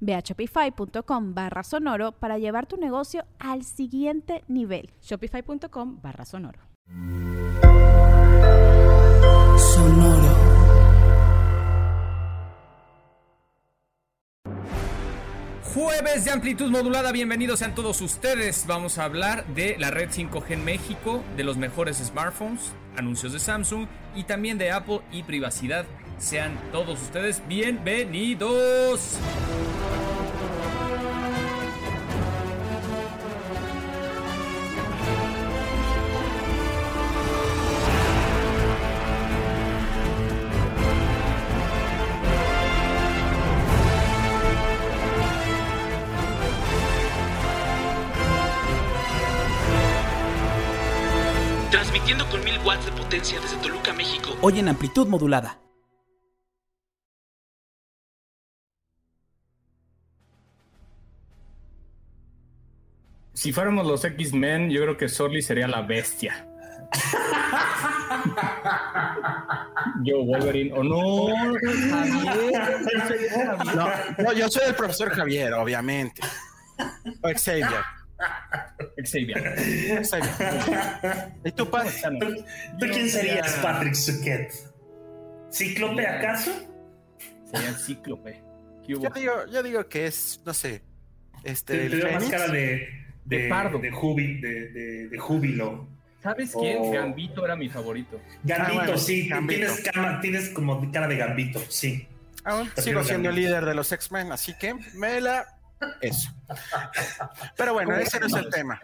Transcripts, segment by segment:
Ve a shopify.com barra sonoro para llevar tu negocio al siguiente nivel. Shopify.com barra sonoro. Sonoro. Jueves de amplitud modulada, bienvenidos sean todos ustedes. Vamos a hablar de la red 5G en México, de los mejores smartphones, anuncios de Samsung y también de Apple y privacidad. Sean todos ustedes bienvenidos. Transmitiendo con mil watts de potencia desde Toluca, México. Hoy en amplitud modulada. Si fuéramos los X-Men, yo creo que Sorly sería la bestia. yo, Wolverine, o no, Javier. No, no, yo soy el profesor Javier, obviamente. O Xavier. Xavier. Xavier. ¿Y tú, Pat? ¿Tú quién serías, Patrick Suquet? ¿Cíclope acaso? Sería el cíclope. Yo digo, yo digo que es, no sé, este, Te, el te veo más cara de, de, De pardo. De, jubi- de, de- de júbilo. ¿Sabes quién? Oh. Gambito era mi favorito. Gambito, Ah, bueno, sí. Gambito. Tienes, cama- tienes como cara de Gambito, sí. Aún Prefiero sigo siendo el Gambito. líder de los X-Men, así que me la... Eso. Pero bueno, ese no es el tema.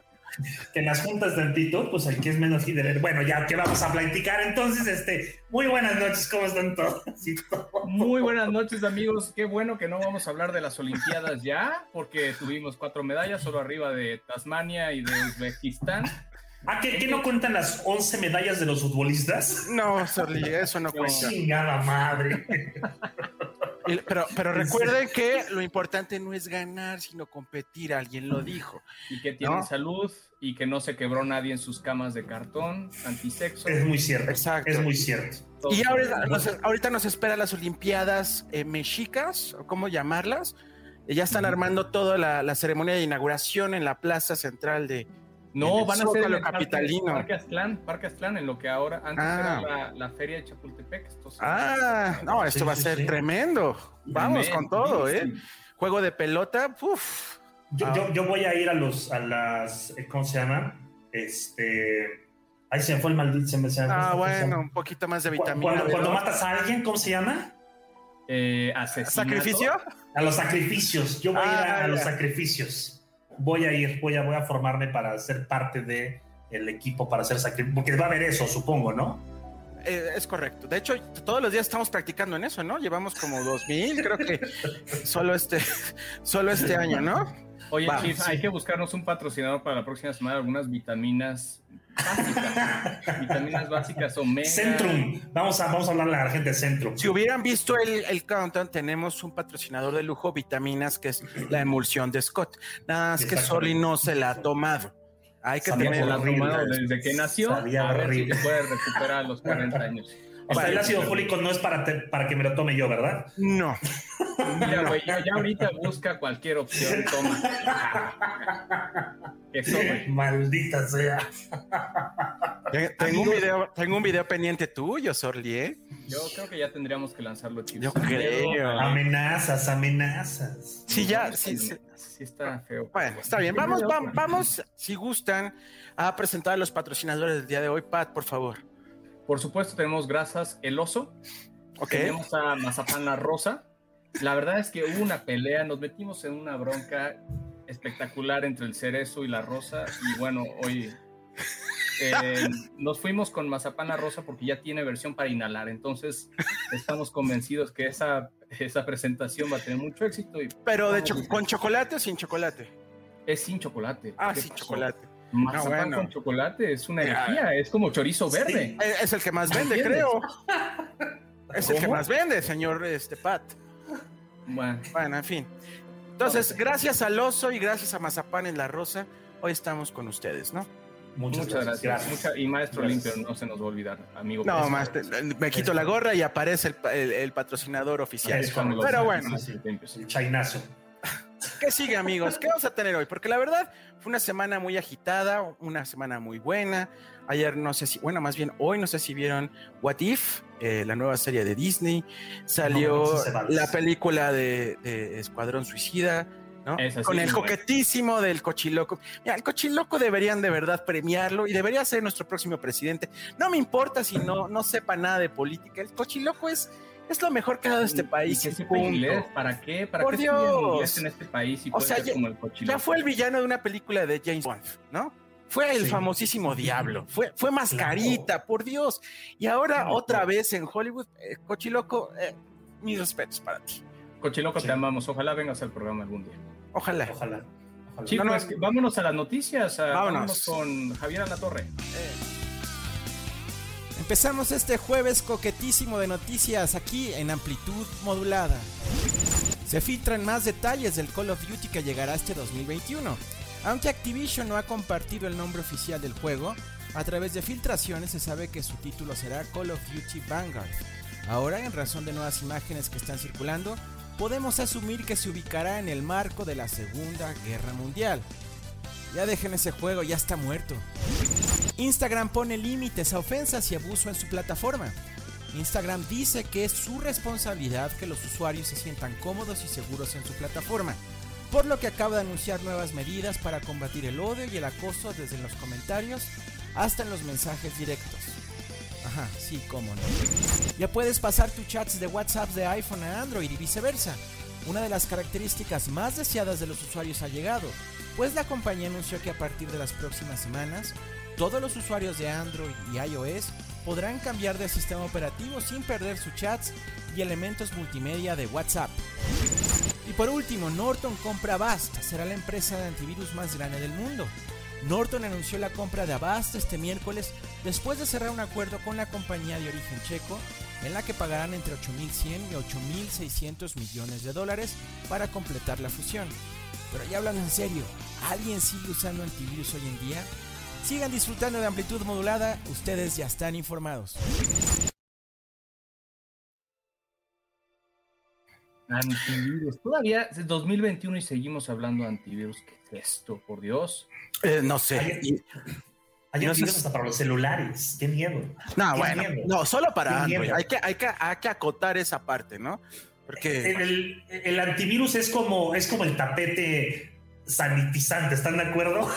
Que en las juntas tantito, pues el que es menos líder. Bueno, ya que vamos a platicar entonces, este, muy buenas noches, ¿cómo están todos? Muy buenas noches, amigos. Qué bueno que no vamos a hablar de las Olimpiadas ya, porque tuvimos cuatro medallas, solo arriba de Tasmania y de Uzbekistán. ¿Ah, ¿qué, qué no cuentan las 11 medallas de los futbolistas? No, Sorli, eso no cuenta. Chingada madre. Pero, pero recuerden que lo importante no es ganar, sino competir. Alguien lo dijo. Y que tiene No. salud y que no se quebró nadie en sus camas de cartón, antisexo. Es muy cierto. Exacto. Es muy cierto. Y ahorita nos, ahorita nos esperan las Olimpiadas eh, mexicas, o cómo llamarlas. Ya están armando toda la, la ceremonia de inauguración en la plaza central de. No, van a ser en el parque, capitalino. Parque Aztlán, Parque Aztlán, en lo que ahora, antes Ah. era la, la feria de Chapultepec. Se- Ah, no, esto Sí, va a ser sí. tremendo. Vamos con todo, ¿eh? Juego de pelota, uf. Yo, Ah. yo, yo voy a ir a los, a las, eh, ¿cómo se llama? Este, ahí se me fue el maldito, se me se me fue Ah, esta bueno, un poquito más de vitamina. Cuando, matas a alguien, ¿cómo se llama? Eh. ¿Sacrificio? A los sacrificios. Yo voy a ir a, Ah, a los sacrificios. Voy a ir, voy a, voy a formarme para ser parte de equipo para hacer sacrificios. Porque va a haber eso, supongo, ¿no? Eh, es correcto. De hecho, todos los días estamos practicando en eso, ¿no? Llevamos como 2000, creo que solo este, solo este año, ¿no? Oye, Va, Chief, sí. hay que buscarnos un patrocinador para la próxima semana, algunas vitaminas básicas. vitaminas básicas omega. Centrum. Vamos a, vamos a hablarle a la gente de Centrum. Si hubieran visto el, el countdown, tenemos un patrocinador de lujo, vitaminas, que es la emulsión de Scott. Nada más que. Soli no se la ha tomado. Hay que Sabía Se tener la ha horrible. tomado desde que nació. Sabía a ver si horrible. puede recuperar a los 40 años. O sea, el ácido fólico no es para, te- para que me lo tome yo, ¿verdad? No. Mira, güey, ya, ahorita busca cualquier opción, toma. Eso, Maldita sea. Tengo un, video, tengo un video pendiente tuyo, Sorli, ¿eh? Yo creo que ya tendríamos que lanzarlo, chicos. Yo creo. Amenazas, amenazas. Sí, ya, sí, sí, está feo. Bueno, está bien. Vamos, vamos, vamos, si gustan, a presentar a los patrocinadores del día de hoy. Pat, por favor. Por supuesto, tenemos Grasas El Oso. Tenemos a Mazapán La Rosa. La verdad es que hubo una pelea, nos metimos en una bronca espectacular entre el cerezo y la rosa. Y bueno, hoy eh, nos fuimos con Mazapán La Rosa porque ya tiene versión para inhalar. Entonces, estamos convencidos que esa, esa presentación va a tener mucho éxito. Y Pero, de ¿con chocolate o sin chocolate? Es sin chocolate. Ah, sin chocolate. Mazapán con chocolate es una energía, es como chorizo verde. es el que más vende, creo. Es el que más vende, señor este, Pat. Bueno. bueno, en fin. Entonces, gracias al oso y gracias a Mazapán en la Rosa, hoy estamos con ustedes, ¿no? Muchas, gracias. y maestro limpio, no se nos va a olvidar, amigo. No, maestro, me quito la gorra y aparece el, patrocinador oficial. Pero bueno. El chainazo. ¿Qué sigue, amigos? ¿Qué vamos a tener hoy? Porque la verdad fue una semana muy agitada, una semana muy buena. Ayer no sé si, bueno, más bien hoy no sé si vieron What If, eh, la nueva serie de Disney. Salió la película de, Escuadrón Suicida. ¿no? Con el coquetísimo del cochiloco. Mira, el cochiloco deberían de verdad premiarlo y debería ser nuestro próximo presidente. No me importa si no, no sepa nada de política. El cochiloco es es lo mejor que ha dado este país. ¿Para qué? ¿Para Por qué Dios. en este país y o sea, ya, como el ya, fue el villano de una película de James Bond, ¿no? Fue el famosísimo Diablo, fue, fue Mascarita, por Dios. Y ahora otra vez en Hollywood, eh, Cochiloco, eh, mis respetos para ti. Cochiloco, te amamos. Ojalá vengas al programa algún día. Ojalá. Ojalá. Chicos, vámonos a las noticias. vámonos. con Javier Alatorre. Eh. Empezamos este jueves coquetísimo de noticias aquí en amplitud modulada. Se filtran más detalles del Call of Duty que llegará este 2021. Aunque Activision no ha compartido el nombre oficial del juego, a través de filtraciones se sabe que su título será Call of Duty Vanguard. Ahora, en razón de nuevas imágenes que están circulando, podemos asumir que se ubicará en el marco de la Segunda Guerra Mundial. Ya dejen ese juego, ya está muerto. Instagram pone límites a ofensas y abuso en su plataforma. Instagram dice que es su responsabilidad que los usuarios se sientan cómodos y seguros en su plataforma, por lo que acaba de anunciar nuevas medidas para combatir el odio y el acoso desde los comentarios hasta en los mensajes directos. Ajá, sí, cómo no. Ya puedes pasar tus chats de WhatsApp de iPhone a Android y viceversa. Una de las características más deseadas de los usuarios ha llegado, pues la compañía anunció que a partir de las próximas semanas, todos los usuarios de Android y iOS podrán cambiar de sistema operativo sin perder sus chats y elementos multimedia de WhatsApp. Y por último, Norton compra Avast, será la empresa de antivirus más grande del mundo. Norton anunció la compra de Avast este miércoles después de cerrar un acuerdo con la compañía de origen checo en la que pagarán entre 8.100 y 8.600 millones de dólares para completar la fusión. Pero ya hablando en serio, ¿alguien sigue usando antivirus hoy en día? Sigan disfrutando de amplitud modulada, ustedes ya están informados. Antivirus. Todavía es 2021 y seguimos hablando de antivirus. ¿Qué es esto, por Dios? Eh, no sé. Hay, antivirus hasta para los celulares. Qué miedo. No, bueno, no, solo para Android. Hay que, hay, que, hay que acotar esa parte, ¿no? Porque el, antivirus es como, es como el tapete sanitizante, ¿están de acuerdo?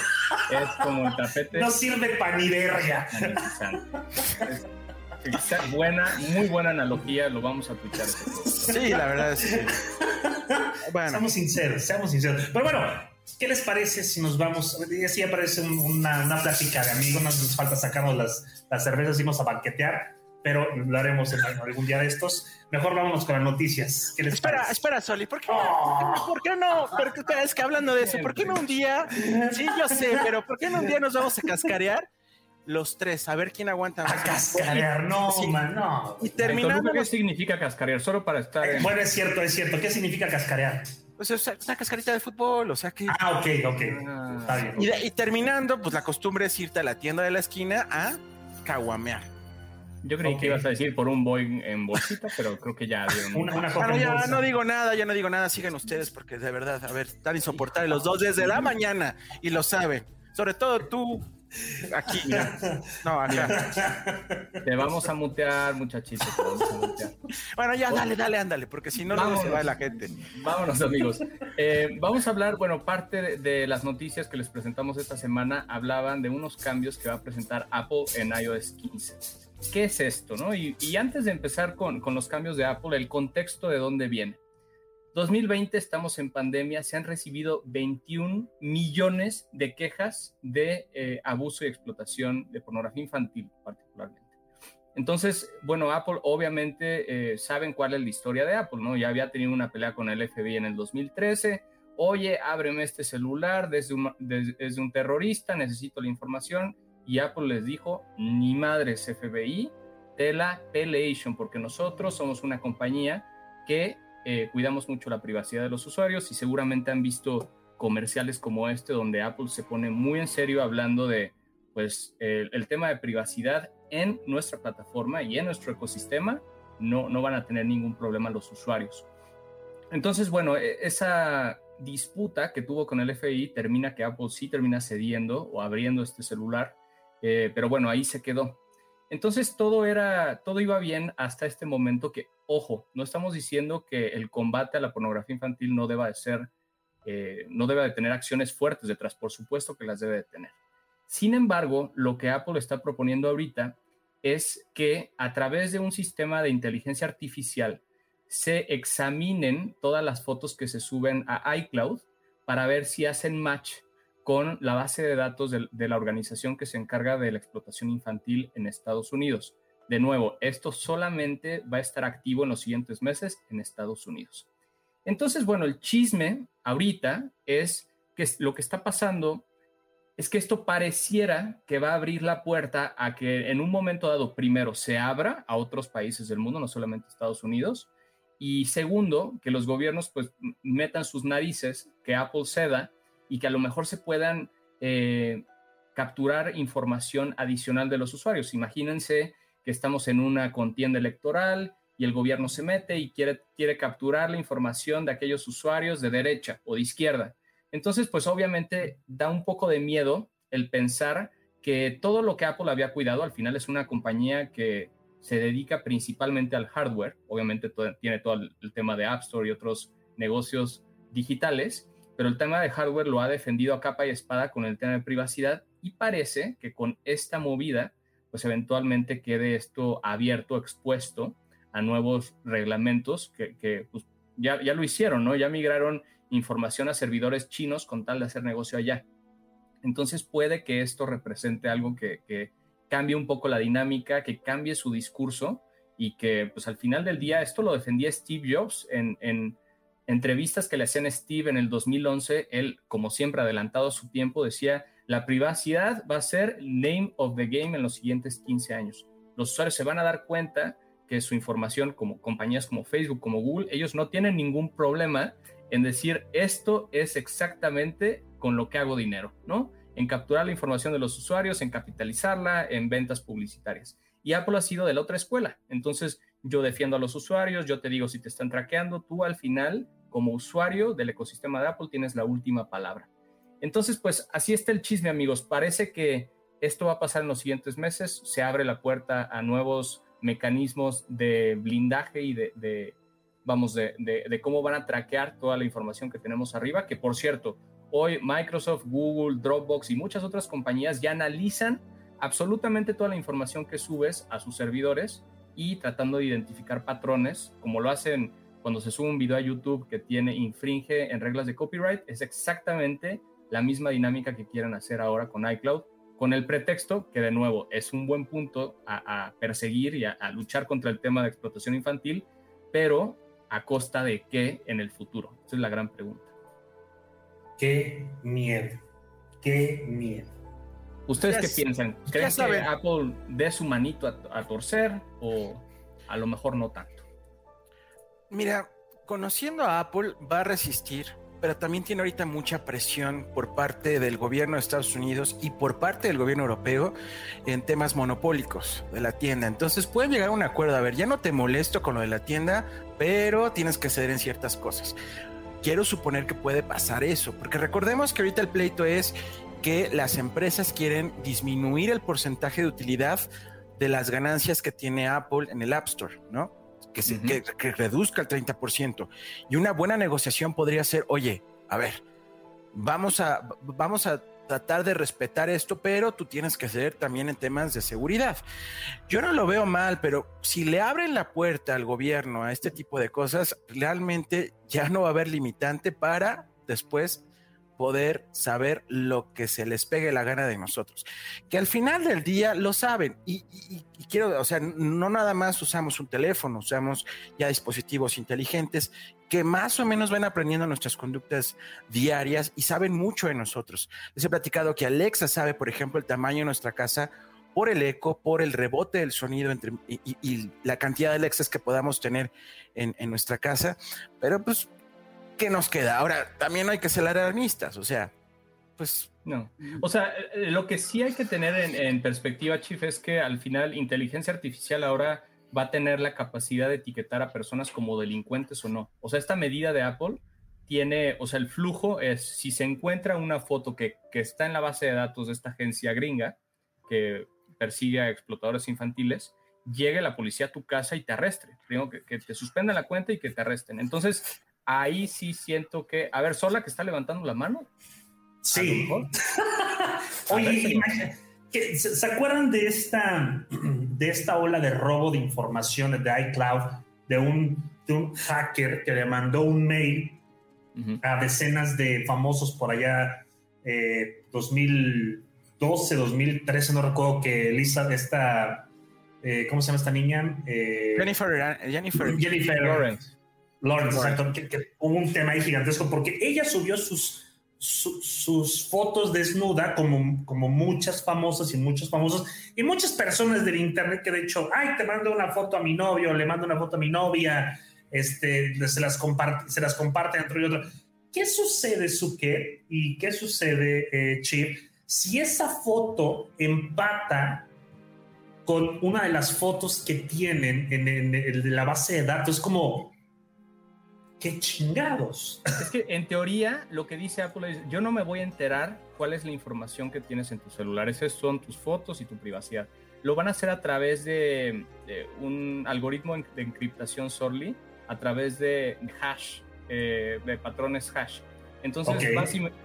Es como el tapete. No sirve para ni buena, muy buena analogía, lo vamos a aplicar. Sí, la verdad es que. Bueno. Seamos sinceros, seamos sinceros. Pero bueno, ¿qué les parece si nos vamos? Sí, aparece una, una plática de amigos, nos falta sacarnos las, las cervezas y vamos a banquetear pero lo haremos en algún día de estos. Mejor vámonos con las noticias. espera, espera, Soli, ¿por qué, no? ¿por qué no? es que hablando de eso, ¿por qué no un día? Sí, yo sé, pero ¿por qué no un día nos vamos a cascarear? Los tres, a ver quién aguanta más. A cascarear, no, man, no. Y terminando. ¿Qué significa cascarear? Solo para estar. En... Bueno, es cierto, es cierto. ¿Qué significa cascarear? Pues es una cascarita de fútbol, o sea que. Ah, ok, ok. Ah. Está bien. Y, y terminando, pues la costumbre es irte a la tienda de la esquina a caguamear. Yo creí que ibas a decir por un boy en bolsita, pero creo que ya una, una ya no digo nada, ya no digo nada, sigan ustedes porque de verdad, a ver, están insoportables los dos desde la mañana y lo saben. Sobre todo tú, Aquí, No, acá. Te vamos a mutear, muchachito. Bueno, ya, dale, dale, ándale, porque si no, no se va la gente. Vámonos, amigos. Eh, vamos a hablar, bueno, parte de, las noticias que les presentamos esta semana hablaban de unos cambios que va a presentar Apple en iOS 15. ¿Qué es esto, no? Y, antes de empezar con, con los cambios de Apple, el contexto de dónde viene. 2020 estamos en pandemia, se han recibido 21 millones de quejas de eh, abuso y explotación de pornografía infantil particularmente. Entonces, bueno, Apple obviamente eh, saben cuál es la historia de Apple, ¿no? Ya había tenido una pelea con el FBI en el 2013. Oye, ábreme este celular desde un, desde un terrorista, necesito la información. Y Apple les dijo, ni madres FBI, de la Pelation, porque nosotros somos una compañía que eh, cuidamos mucho la privacidad de los usuarios y seguramente han visto comerciales como este donde Apple se pone muy en serio hablando de pues el, tema de privacidad en nuestra plataforma y en nuestro ecosistema no, no van a tener ningún problema los usuarios. Entonces, bueno, e, esa disputa que tuvo con el FI termina que Apple sí termina cediendo o abriendo este celular, eh, pero bueno, ahí se quedó. Entonces todo era, todo iba bien hasta este momento que, ojo, no estamos diciendo que el combate a la pornografía infantil no deba de ser, eh, no deba de tener acciones fuertes detrás, por supuesto que las debe de tener. Sin embargo, lo que Apple está proponiendo ahorita es que a través de un sistema de inteligencia artificial se examinen todas las fotos que se suben a iCloud para ver si hacen match con la base de datos de, la organización que se encarga de la explotación infantil en Estados Unidos. De nuevo, esto solamente va a estar activo en los siguientes meses en Estados Unidos. Entonces, bueno, el chisme ahorita es que lo que está pasando es que esto pareciera que va a abrir la puerta a que en un momento dado, primero, se abra a otros países del mundo, no solamente Estados Unidos, y segundo, que los gobiernos pues metan sus narices, que Apple ceda y que a lo mejor se puedan eh, capturar información adicional de los usuarios. Imagínense que estamos en una contienda electoral y el gobierno se mete y quiere, quiere capturar la información de aquellos usuarios de derecha o de izquierda. Entonces, pues obviamente da un poco de miedo el pensar que todo lo que Apple había cuidado al final es una compañía que se dedica principalmente al hardware, obviamente tiene todo el tema de App Store y otros negocios digitales, pero el tema de hardware lo ha defendido a capa y espada con el tema de privacidad y parece que con esta movida, pues eventualmente quede esto abierto, expuesto a nuevos reglamentos que, pues, ya, ya lo hicieron, ¿no? Ya migraron información a servidores chinos con tal de hacer negocio allá. Entonces puede que esto represente algo que, cambie un poco la dinámica, que cambie su discurso y que pues al final del día esto lo defendía Steve Jobs en, en entrevistas que le hacían Steve en el 2011, él, como siempre adelantado a su tiempo, decía, la privacidad va a ser name of the game en los siguientes 15 años. Los usuarios se van a dar cuenta que su información, como compañías como Facebook, como Google, ellos no tienen ningún problema en decir, esto es exactamente con lo que hago dinero, ¿no? En capturar la información de los usuarios, en capitalizarla, en ventas publicitarias. Y Apple ha sido de la otra escuela. Entonces, yo defiendo a los usuarios, yo te digo si te están traqueando, tú al final como usuario del ecosistema de Apple tienes la última palabra. Entonces, pues así está el chisme, amigos. Parece que esto va a pasar en los siguientes meses. Se abre la puerta a nuevos mecanismos de blindaje y de, vamos, de, cómo van a traquear toda la información que tenemos arriba, que por cierto, hoy Microsoft, Google, Dropbox y muchas otras compañías ya analizan absolutamente toda la información que subes a sus servidores y tratando de identificar patrones, como lo hacen cuando se sube un video a YouTube que tiene infringe en reglas de copyright, es exactamente la misma dinámica que quieren hacer ahora con iCloud, con el pretexto que de nuevo es un buen punto a, perseguir y a, luchar contra el tema de explotación infantil, pero a costa de qué en el futuro. Esa es la gran pregunta. Qué miedo, qué miedo. ¿Ustedes qué piensan? ¿Creen que Apple dé su manito a torcer o a lo mejor no tanto? Mira, conociendo a Apple, va a resistir pero también tiene ahorita mucha presión por parte del gobierno de Estados Unidos y por parte del gobierno europeo en temas monopólicos de la tienda. Entonces pueden llegar a un acuerdo. A ver, ya no te molesto con lo de la tienda, pero tienes que ceder en ciertas cosas. Quiero suponer que puede pasar eso, porque recordemos que ahorita el pleito es que las empresas quieren disminuir el porcentaje de utilidad de las ganancias que tiene Apple en el App Store, ¿no? Que, se, que, reduzca el 30%. Y una buena negociación podría ser, oye, a ver, vamos a, vamos a tratar de respetar esto, pero tú tienes que ceder también en temas de seguridad. Yo no lo veo mal, pero si le abren la puerta al gobierno a este tipo de cosas, realmente ya no va a haber limitante para después poder saber lo que se les pegue la gana de nosotros. Que al final del día lo saben. Y, quiero, o sea, no nada más usamos un teléfono, usamos ya dispositivos inteligentes que más o menos van aprendiendo nuestras conductas diarias y saben mucho de nosotros. Les he platicado que Alexa sabe, por ejemplo, el tamaño de nuestra casa por el eco, por el rebote del sonido entre, y, la cantidad de Alexas que podamos tener en, en nuestra casa. Pero pues ¿qué nos queda? Ahora, también hay que ser alarmistas, o sea, pues... No, o sea, eh, lo que sí hay que tener en, perspectiva, Chief, es que al final inteligencia artificial ahora va a tener la capacidad de etiquetar a personas como delincuentes o no. O sea, esta medida de Apple tiene, o sea, el flujo es, si se encuentra una foto que, que está en la base de datos de esta agencia gringa, que persigue a explotadores infantiles, llegue la policía a tu casa y te arrestre. Digo, que, que te suspendan la cuenta y que te arresten. Entonces, ahí sí siento que. A ver, Sola que está levantando la mano. Sí. Oye, ¿se acuerdan de esta, de esta ola de robo de información de iCloud de un, de un hacker que le mandó un mail a decenas de famosos por allá, 2012, eh, 2013, no recuerdo que Lisa, esta, eh, ¿cómo se llama esta niña? Eh, Jennifer, Jennifer, Jennifer Lawrence. Lawrence, exacto, que, hubo un tema ahí gigantesco porque ella subió sus, sus fotos desnuda como, como muchas famosas y muchos famosos y muchas personas del internet que de hecho, ay, te mando una foto a mi novio, le mando una foto a mi novia, este, se las comparte, se las comparte entre y otro. ¿Qué sucede, Suke? ¿Y qué sucede, eh, Chip? Si esa foto empata con una de las fotos que tienen en, en, en la base de datos, como qué chingados. Es que en teoría lo que dice Apple es, yo no me voy a enterar cuál es la información que tienes en tu celular. Esas son tus fotos y tu privacidad. Lo van a hacer a través de, un algoritmo de encriptación Sorly, a través de hash, eh, de patrones hash. Entonces,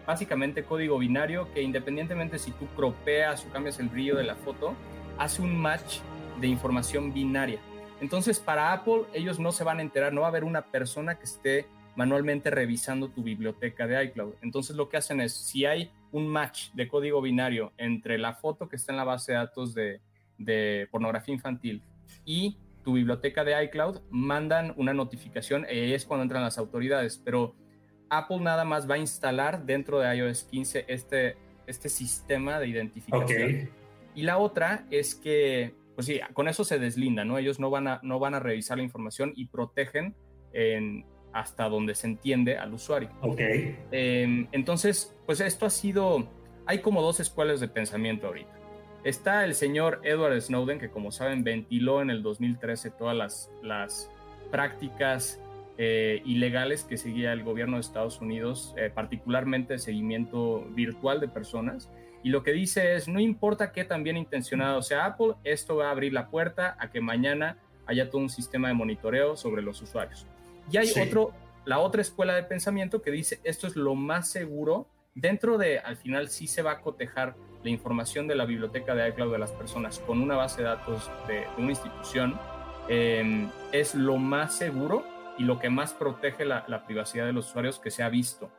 básicamente código binario que independientemente si tú cropeas o cambias el brillo de la foto, hace un match de información binaria. Entonces, para Apple, ellos no se van a enterar, no va a haber una persona que esté manualmente revisando tu biblioteca de iCloud. Entonces, lo que hacen es, si hay un match de código binario entre la foto que está en la base de datos de, pornografía infantil y tu biblioteca de iCloud, mandan una notificación y es cuando entran las autoridades. Pero Apple nada más va a instalar dentro de iOS 15 este, este sistema de identificación. Y la otra es que pues sí, con eso se deslinda, ¿no? Ellos no van a, no van a revisar la información y protegen en, hasta donde se entiende al usuario. Ok. Em, entonces, pues esto ha sido, hay como dos escuelas de pensamiento ahorita. Está el señor Edward Snowden, que como saben ventiló en el 2013 todas las, las prácticas eh, ilegales que seguía el gobierno de Estados Unidos, eh, particularmente el seguimiento virtual de personas. Y lo que dice es, no importa qué tan bien intencionado sea Apple, esto va a abrir la puerta a que mañana haya todo un sistema de monitoreo sobre los usuarios. Y hay otro, la otra escuela de pensamiento que dice, esto es lo más seguro, dentro de, al final sí se va a cotejar la información de la biblioteca de iCloud de las personas con una base de datos de, una institución, em, es lo más seguro y lo que más protege la, privacidad de los usuarios que se ha visto.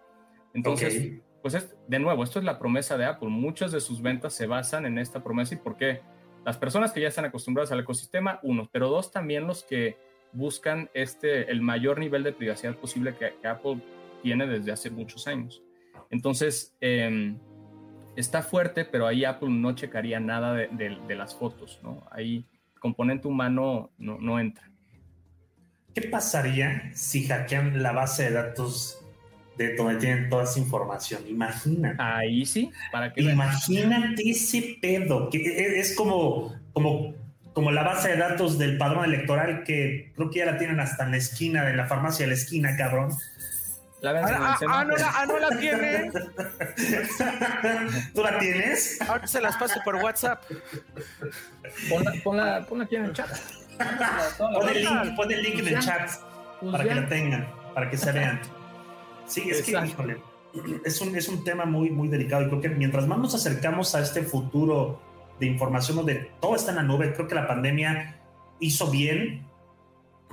Entonces, pues es, de nuevo, esto es la promesa de Apple. Muchas de sus ventas se basan en esta promesa y por qué. Las personas que ya están acostumbradas al ecosistema, uno, pero dos, también los que buscan este, el mayor nivel de privacidad posible que, Apple tiene desde hace muchos años. Entonces, em, está fuerte, pero ahí Apple no checaría nada de, las fotos, ¿no? Ahí componente humano no, no entra. ¿Qué pasaría si hackean la base de datos de donde tienen toda esa información. Imagina. Ahí sí, para que Imagínate ese pedo, que e, e, es como, como, como la base de datos del padrón electoral que creo que ya la tienen hasta en la esquina, de la farmacia de la esquina, cabrón. La ah, ah, ah, no la, ah, no la tiene. ¿Tú la tienes? Ahora se las paso por WhatsApp. Ponla, ponla, ponla aquí en el chat. Pon el link, pon el link en el chat pues para que la tengan, para que se vean. Sí, es que, híjole, es un, es un tema muy, muy delicado y creo que mientras más nos acercamos a este futuro de información donde todo está en la nube, creo que la pandemia hizo bien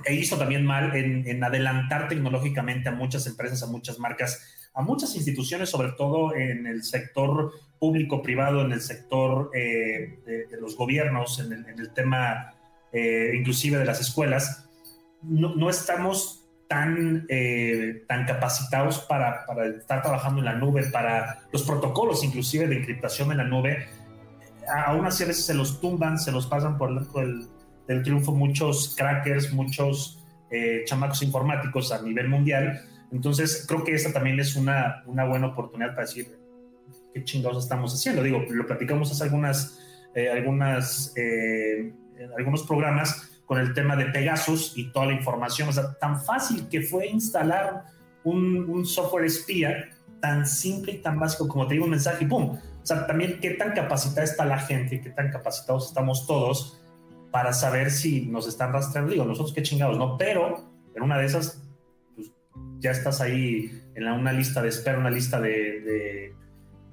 e hizo también mal en, adelantar tecnológicamente a muchas empresas, a muchas marcas, a muchas instituciones, sobre todo en el sector público-privado, en el sector eh, de, los gobiernos, en el, tema eh, inclusive de las escuelas. No, no estamos tan, eh, tan capacitados para, para, estar trabajando en la nube, para los protocolos inclusive de encriptación en la nube. Aún así a veces se los tumban, se los pasan por el del triunfo muchos crackers, muchos eh, chamacos informáticos a nivel mundial. Entonces, creo que esta también es una, una buena oportunidad para decir qué chingados estamos haciendo. Digo, lo platicamos hace algunas, eh, algunas, eh, algunos programas con el tema de Pegasus y toda la información. O sea, tan fácil que fue instalar un, un software espía, tan simple y tan básico como te digo un mensaje y ¡pum! O sea, también qué tan capacitada está la gente, qué tan capacitados estamos todos para saber si nos están rastreando. Digo, nosotros qué chingados, ¿no? Pero en una de esas, pues, ya estás ahí en una lista de espera, una lista de.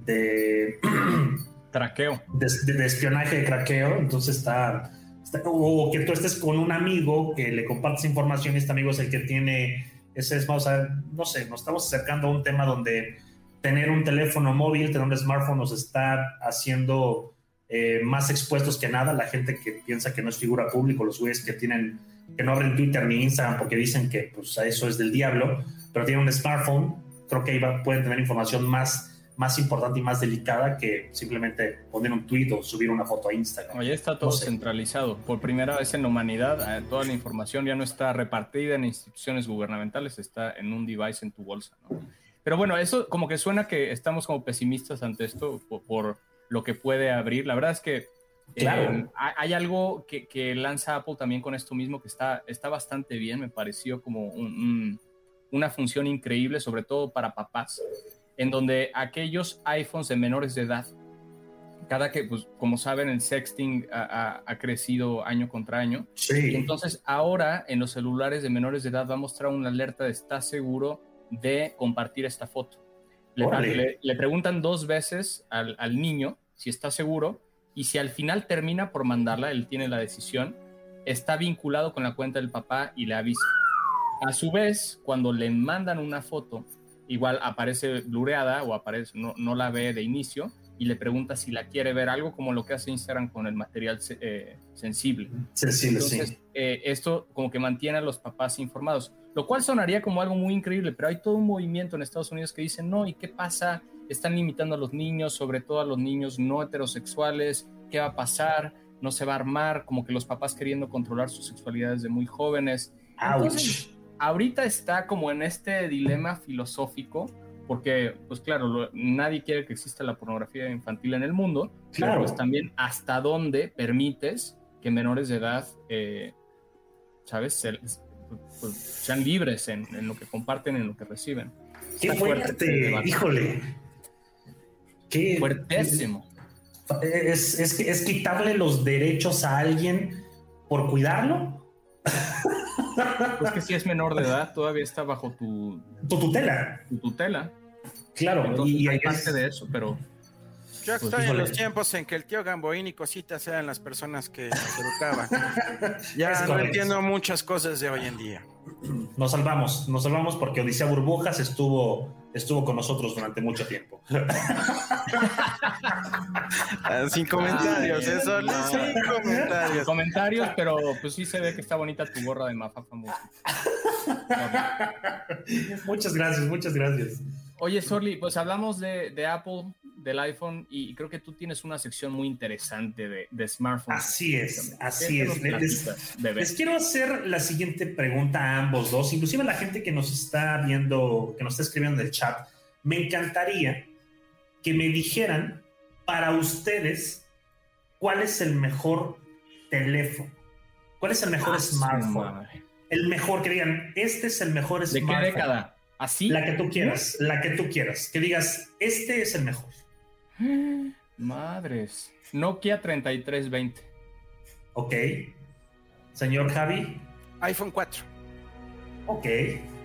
de, traqueo. De, espionaje de craqueo. Entonces está, O que tú estés con un amigo que le compartes información y este amigo es el que tiene. Ese es, vamos a no sé, nos estamos acercando a un tema donde tener un teléfono móvil, tener un smartphone nos está haciendo eh, más expuestos que nada, la gente que piensa que no es figura pública, los güeyes que tienen, que no abren Twitter ni Instagram porque dicen que pues, eso es del diablo, pero tienen un smartphone, creo que ahí pueden tener información más, más importante y más delicada que simplemente poner un tweet o subir una foto a Instagram. Oye, está todo centralizado. Por primera vez en la humanidad, eh, toda la información ya no está repartida en instituciones gubernamentales, está en un device en tu bolsa. Pero bueno, eso como que suena que estamos como pesimistas ante esto por lo que puede abrir. La verdad es que eh, hay algo que, lanza Apple también con esto mismo que está, está bastante bien, me pareció como una función increíble, sobre todo para papás, en donde aquellos iPhones de menores de edad, cada que, pues, como saben, el sexting ha, crecido año contra año. Sí. entonces ahora en los celulares de menores de edad va a mostrar una alerta de ¿estás seguro de compartir esta foto? Le, preguntan dos veces al, niño si está seguro y si al final termina por mandarla, él tiene la decisión, está vinculado con la cuenta del papá y le avisa. A su vez, cuando le mandan una foto, igual aparece blureada o aparece, no, no la ve de inicio y le pregunta si la quiere ver, algo como lo que hace Instagram con el material eh, sensible. Sensible, Entonces, eh, esto como que mantiene a los papás informados. Lo cual sonaría como algo muy increíble, pero hay todo un movimiento en Estados Unidos que dice, no, ¿y qué pasa? Están limitando a los niños, sobre todo a los niños no heterosexuales, ¿qué va a pasar? No se va a armar, como que los papás queriendo controlar su sexualidad desde muy jóvenes. Entonces, ahorita está como en este dilema filosófico, porque, pues claro, nadie quiere que exista la pornografía infantil en el mundo, claro. pero pues también hasta dónde permites que menores de edad, eh, ¿sabes? Pues, sean libres en, lo que comparten, en lo que reciben. Qué fuerte, híjole. Qué fuertísimo. Es, es, quitarle los derechos a alguien por cuidarlo. Pues que si es menor de edad, todavía está bajo tu, tu tutela. Tu tutela. Claro, y, hay parte de eso, pero yo pues, estoy en los tiempos en que el tío Gamboín y cositas eran las personas que se educaban. ya no entiendo muchas cosas de hoy en día. Nos salvamos, nos salvamos porque Odisea Burbujas estuvo, estuvo con nosotros durante mucho tiempo. Sin comentarios, eso, sin comentarios. comentarios, pero pues sí se ve que está bonita tu gorra de Mafafa. muchas gracias, muchas gracias. Oye, Sorli, pues hablamos de, Apple, del iPhone y creo que tú tienes una sección muy interesante de, de smartphones. Así es, así es. Les, quiero hacer la siguiente pregunta a ambos dos, inclusive a la gente que nos está viendo, que nos está escribiendo en el chat. Me encantaría que me dijeran para ustedes cuál es el mejor teléfono, cuál es el mejor ah, smartphone. El mejor, que digan, este es el mejor smartphone. ¿De qué década? ¿Así? La que tú quieras, la que tú quieras. Que digas, este es el mejor. Madres. Nokia 3320. Ok. Señor Javi. iPhone 4. Ok.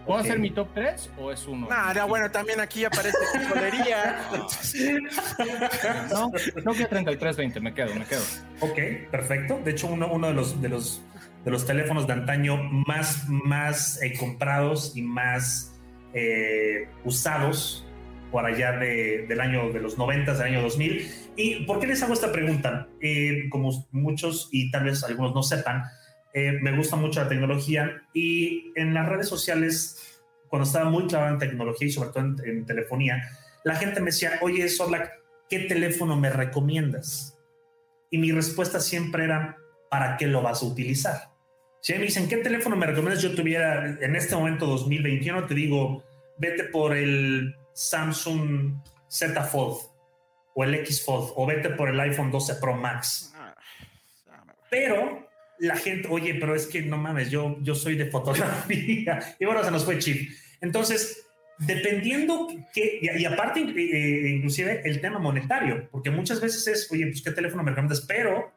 ¿Puedo hacer mi top 3 o es uno? Nada, bueno, también aquí aparece jodería. no, Nokia 3320, me quedo, me quedo. Ok, perfecto. De hecho, uno, uno de los de los de los teléfonos de antaño más, más eh, comprados y más eh, usados por allá del año de los 90, del año 2000. ¿Y por qué les hago esta pregunta? Eh, como muchos y tal vez algunos no sepan, eh, me gusta mucho la tecnología y en las redes sociales, cuando estaba muy clavado en tecnología y sobre todo en, telefonía, la gente me decía, oye, Sorlac, ¿qué teléfono me recomiendas? Y mi respuesta siempre era, ¿para qué lo vas a utilizar? Si me dicen, ¿qué teléfono me recomiendas? Yo tuviera en este momento 2021, te digo, vete por el Samsung Z Fold o el X Fold o vete por el iPhone 12 Pro Max. Ah, pero la gente, oye, pero es que no mames, yo, yo soy de fotografía y bueno, se nos fue chip. Entonces, dependiendo que, y, aparte, eh, eh, inclusive el tema monetario, porque muchas veces es, oye, pues qué teléfono me recomiendas, pero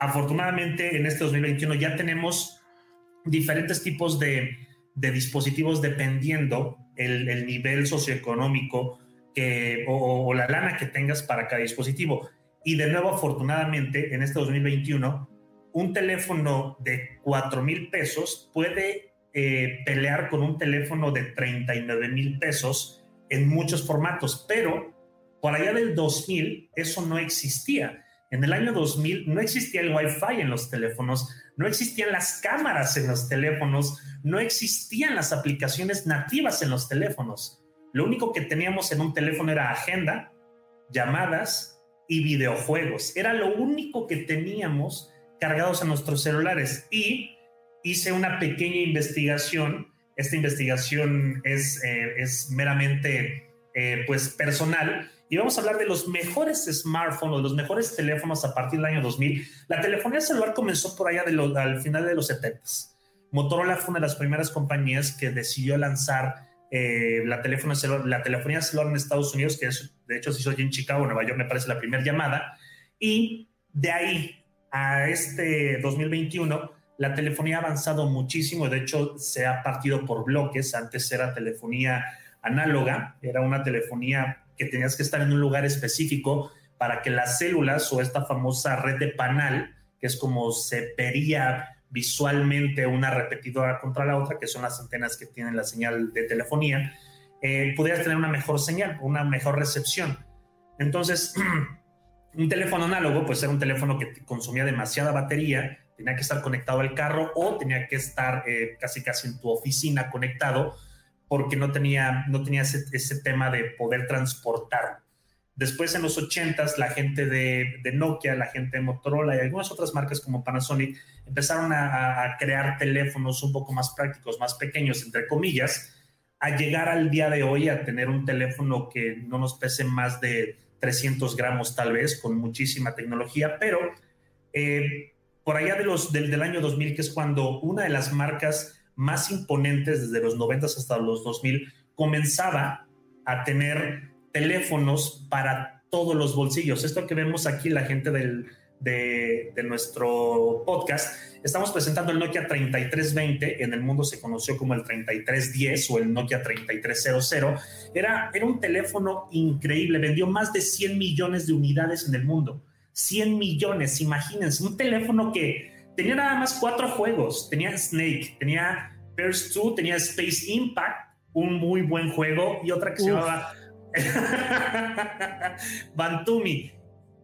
afortunadamente en este 2021 ya tenemos diferentes tipos de, de dispositivos dependiendo el, nivel socioeconómico que, o, la lana que tengas para cada dispositivo. Y de nuevo, afortunadamente, en este 2021, un teléfono de 4 mil pesos puede eh, pelear con un teléfono de 39 mil pesos en muchos formatos, pero por allá del 2000 eso no existía. En el año 2000 no existía el Wi-Fi en los teléfonos, no existían las cámaras en los teléfonos, no existían las aplicaciones nativas en los teléfonos. Lo único que teníamos en un teléfono era agenda, llamadas y videojuegos. Era lo único que teníamos cargados en nuestros celulares. Y hice una pequeña investigación. Esta investigación es, eh, meramente eh, pues personal y vamos a hablar de los mejores smartphones, los mejores teléfonos a partir del año 2000. La telefonía celular comenzó por allá de al final de los 70 Motorola fue una de las primeras compañías que decidió lanzar eh, la, celular, la telefonía celular en Estados Unidos, que es, de hecho se hizo allí en Chicago, Nueva York, me parece la primera llamada. Y de ahí a este 2021, la telefonía ha avanzado muchísimo. De hecho, se ha partido por bloques. Antes era telefonía análoga, era una telefonía que tenías que estar en un lugar específico para que las células o esta famosa red de panal, que es como se vería visualmente una repetidora contra la otra, que son las antenas que tienen la señal de telefonía, eh, pudieras tener una mejor señal, una mejor recepción. Entonces, un teléfono análogo, pues era un teléfono que consumía demasiada batería, tenía que estar conectado al carro o tenía que estar eh, casi casi en tu oficina conectado porque no tenía, no tenía ese, tema de poder transportar. Después en los 80s la gente de, Nokia, la gente de Motorola y algunas otras marcas como Panasonic empezaron a, crear teléfonos un poco más prácticos, más pequeños, entre comillas, a llegar al día de hoy a tener un teléfono que no nos pese más de 300 gramos tal vez, con muchísima tecnología, pero eh, por allá de los, del, del año 2000, que es cuando una de las marcas más imponentes desde los 90 hasta los 2000, comenzaba a tener teléfonos para todos los bolsillos. Esto que vemos aquí, la gente del, de, nuestro podcast, estamos presentando el Nokia 3320, en el mundo se conoció como el 3310 o el Nokia 3300. Era, era un teléfono increíble, vendió más de 100 millones de unidades en el mundo. 100 millones, imagínense, un teléfono que tenía nada más cuatro juegos. Tenía Snake, tenía First 2, tenía Space Impact, un muy buen juego, y otra que se llamaba Bantumi.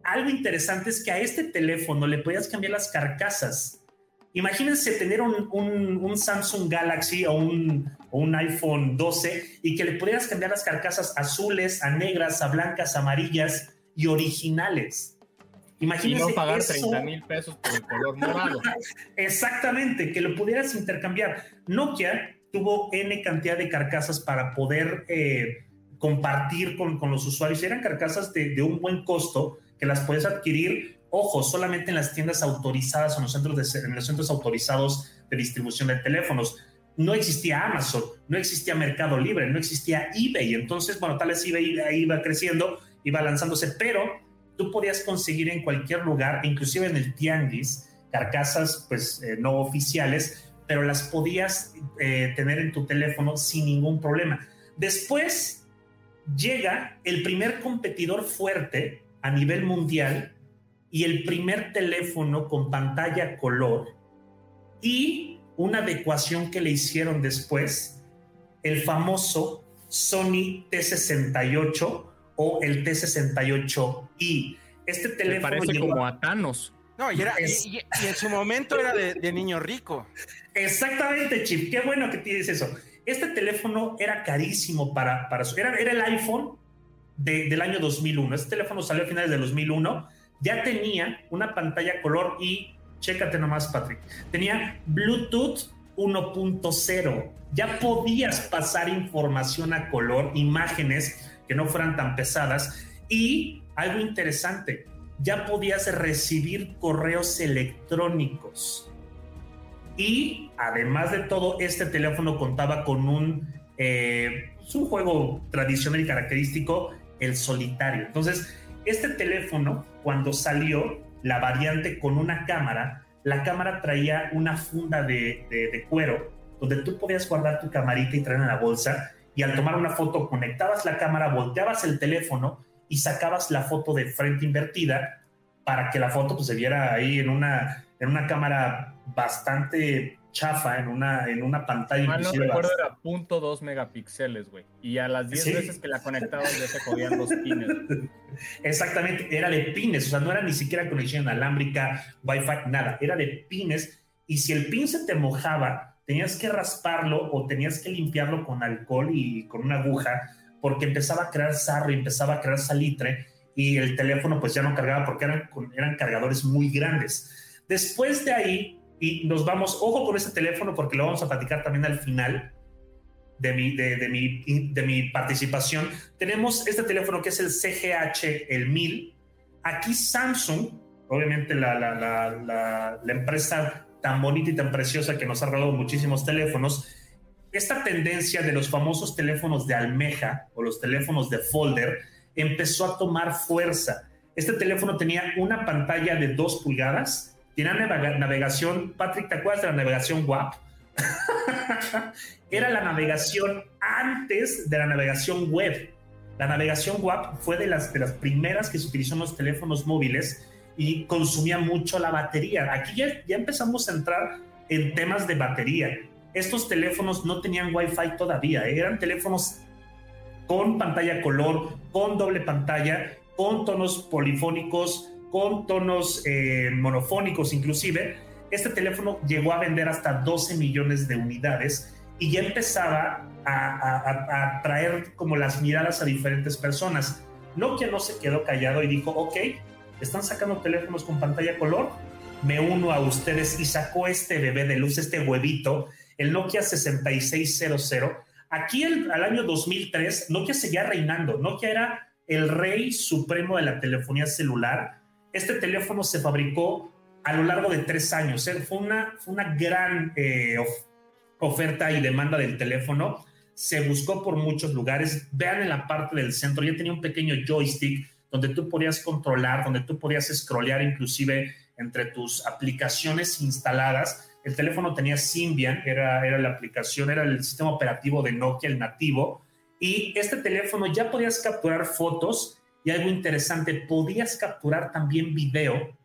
Algo interesante es que a este teléfono le podías cambiar las carcasas Imagínense tener un, Samsung Galaxy o un, un, iPhone 12 y que le pudieras cambiar las carcasas azules, a negras, a blancas, amarillas y originales. Imagínense y no pagar 30 mil pesos por el color morado. Exactamente, que lo pudieras intercambiar. Nokia tuvo N cantidad de carcasas para poder eh, compartir con, con, los usuarios. Eran carcasas de, de, un buen costo que las puedes adquirir, ojo, solamente en las tiendas autorizadas o en los centros, de, en los centros autorizados de distribución de teléfonos. No existía Amazon, no existía Mercado Libre, no existía eBay. Entonces, bueno, tal vez eBay iba creciendo, iba lanzándose, pero tú podías conseguir en cualquier lugar, inclusive en el tianguis, carcasas pues eh, no oficiales, pero las podías eh, tener en tu teléfono sin ningún problema. Después llega el primer competidor fuerte a nivel mundial y el primer teléfono con pantalla color y una adecuación que le hicieron después, el famoso Sony T68 o el T68i. Este teléfono parece como a Thanos. No, y, era, y, en su momento era de, niño rico. Exactamente, Chip. Qué bueno que tienes eso. Este teléfono era carísimo para, para su. Era, era el iPhone del año 2001. Este teléfono salió a finales del 2001. Ya tenía una pantalla color y. Chécate nomás, Patrick. Tenía Bluetooth 1.0. Ya podías pasar información a color, imágenes no fueran tan pesadas. Y algo interesante, ya podías recibir correos electrónicos. Y además de todo, este teléfono contaba con un, eh, un juego tradicional y característico, el solitario. Entonces, este teléfono, cuando salió, la variante con una cámara, la cámara traía una funda de, de cuero donde tú podías guardar tu camarita y traerla en la bolsa y al tomar una foto conectabas la cámara, volteabas el teléfono y sacabas la foto de frente invertida para que la foto pues, se viera ahí en una, en una cámara bastante chafa, en una, en una pantalla. Ah, no recuerdo, era punto dos megapíxeles, güey. Y a las 10 veces que la conectabas ya se jodían los pines. Exactamente, era de pines, o sea, no era ni siquiera conexión alámbrica, wifi, nada, era de pines. Y si el pin se te mojaba, tenías que rasparlo o tenías que limpiarlo con alcohol y con una aguja porque empezaba a crear sarro y empezaba a crear salitre y el teléfono pues ya no cargaba porque eran, eran cargadores muy grandes. Después de ahí, y nos vamos, ojo con este teléfono porque lo vamos a platicar también al final de mi, de, mi, de mi participación, tenemos este teléfono que es el CGH, el 1000. Aquí Samsung, obviamente la, la, la empresa tan bonita y tan preciosa que nos ha regalado muchísimos teléfonos, esta tendencia de los famosos teléfonos de almeja o los teléfonos de folder empezó a tomar fuerza. Este teléfono tenía una pantalla de 2 pulgadas, tenía navegación, Patrick, ¿te acuerdas de la navegación WAP? Era la navegación antes de la navegación web. La navegación WAP fue de las, de las primeras que se utilizó en los teléfonos móviles y consumía mucho la batería. Aquí ya, empezamos a entrar en temas de batería. Estos teléfonos no tenían Wi-Fi todavía, ¿eh? eran teléfonos con pantalla color, con doble pantalla, con tonos polifónicos, con tonos eh, monofónicos inclusive. Este teléfono llegó a vender hasta 12 millones de unidades y ya empezaba a traer como las miradas a diferentes personas. Nokia no se quedó callado y dijo, ok, están sacando teléfonos con pantalla color, me uno a ustedes y sacó este bebé de luz, este huevito, el Nokia 6600. Aquí al año 2003, Nokia seguía reinando. Nokia era el rey supremo de la telefonía celular. Este teléfono se fabricó a lo largo de tres años. ¿eh? Fue, una, fue una gran eh, oferta y demanda del teléfono. Se buscó por muchos lugares. Vean en la parte del centro, ya tenía un pequeño joystick donde tú podías controlar, donde tú podías scrollear inclusive entre tus aplicaciones instaladas. El teléfono tenía Symbian, era, era la aplicación, era el sistema operativo de Nokia, el nativo. Y este teléfono ya podías capturar fotos y algo interesante, podías capturar también video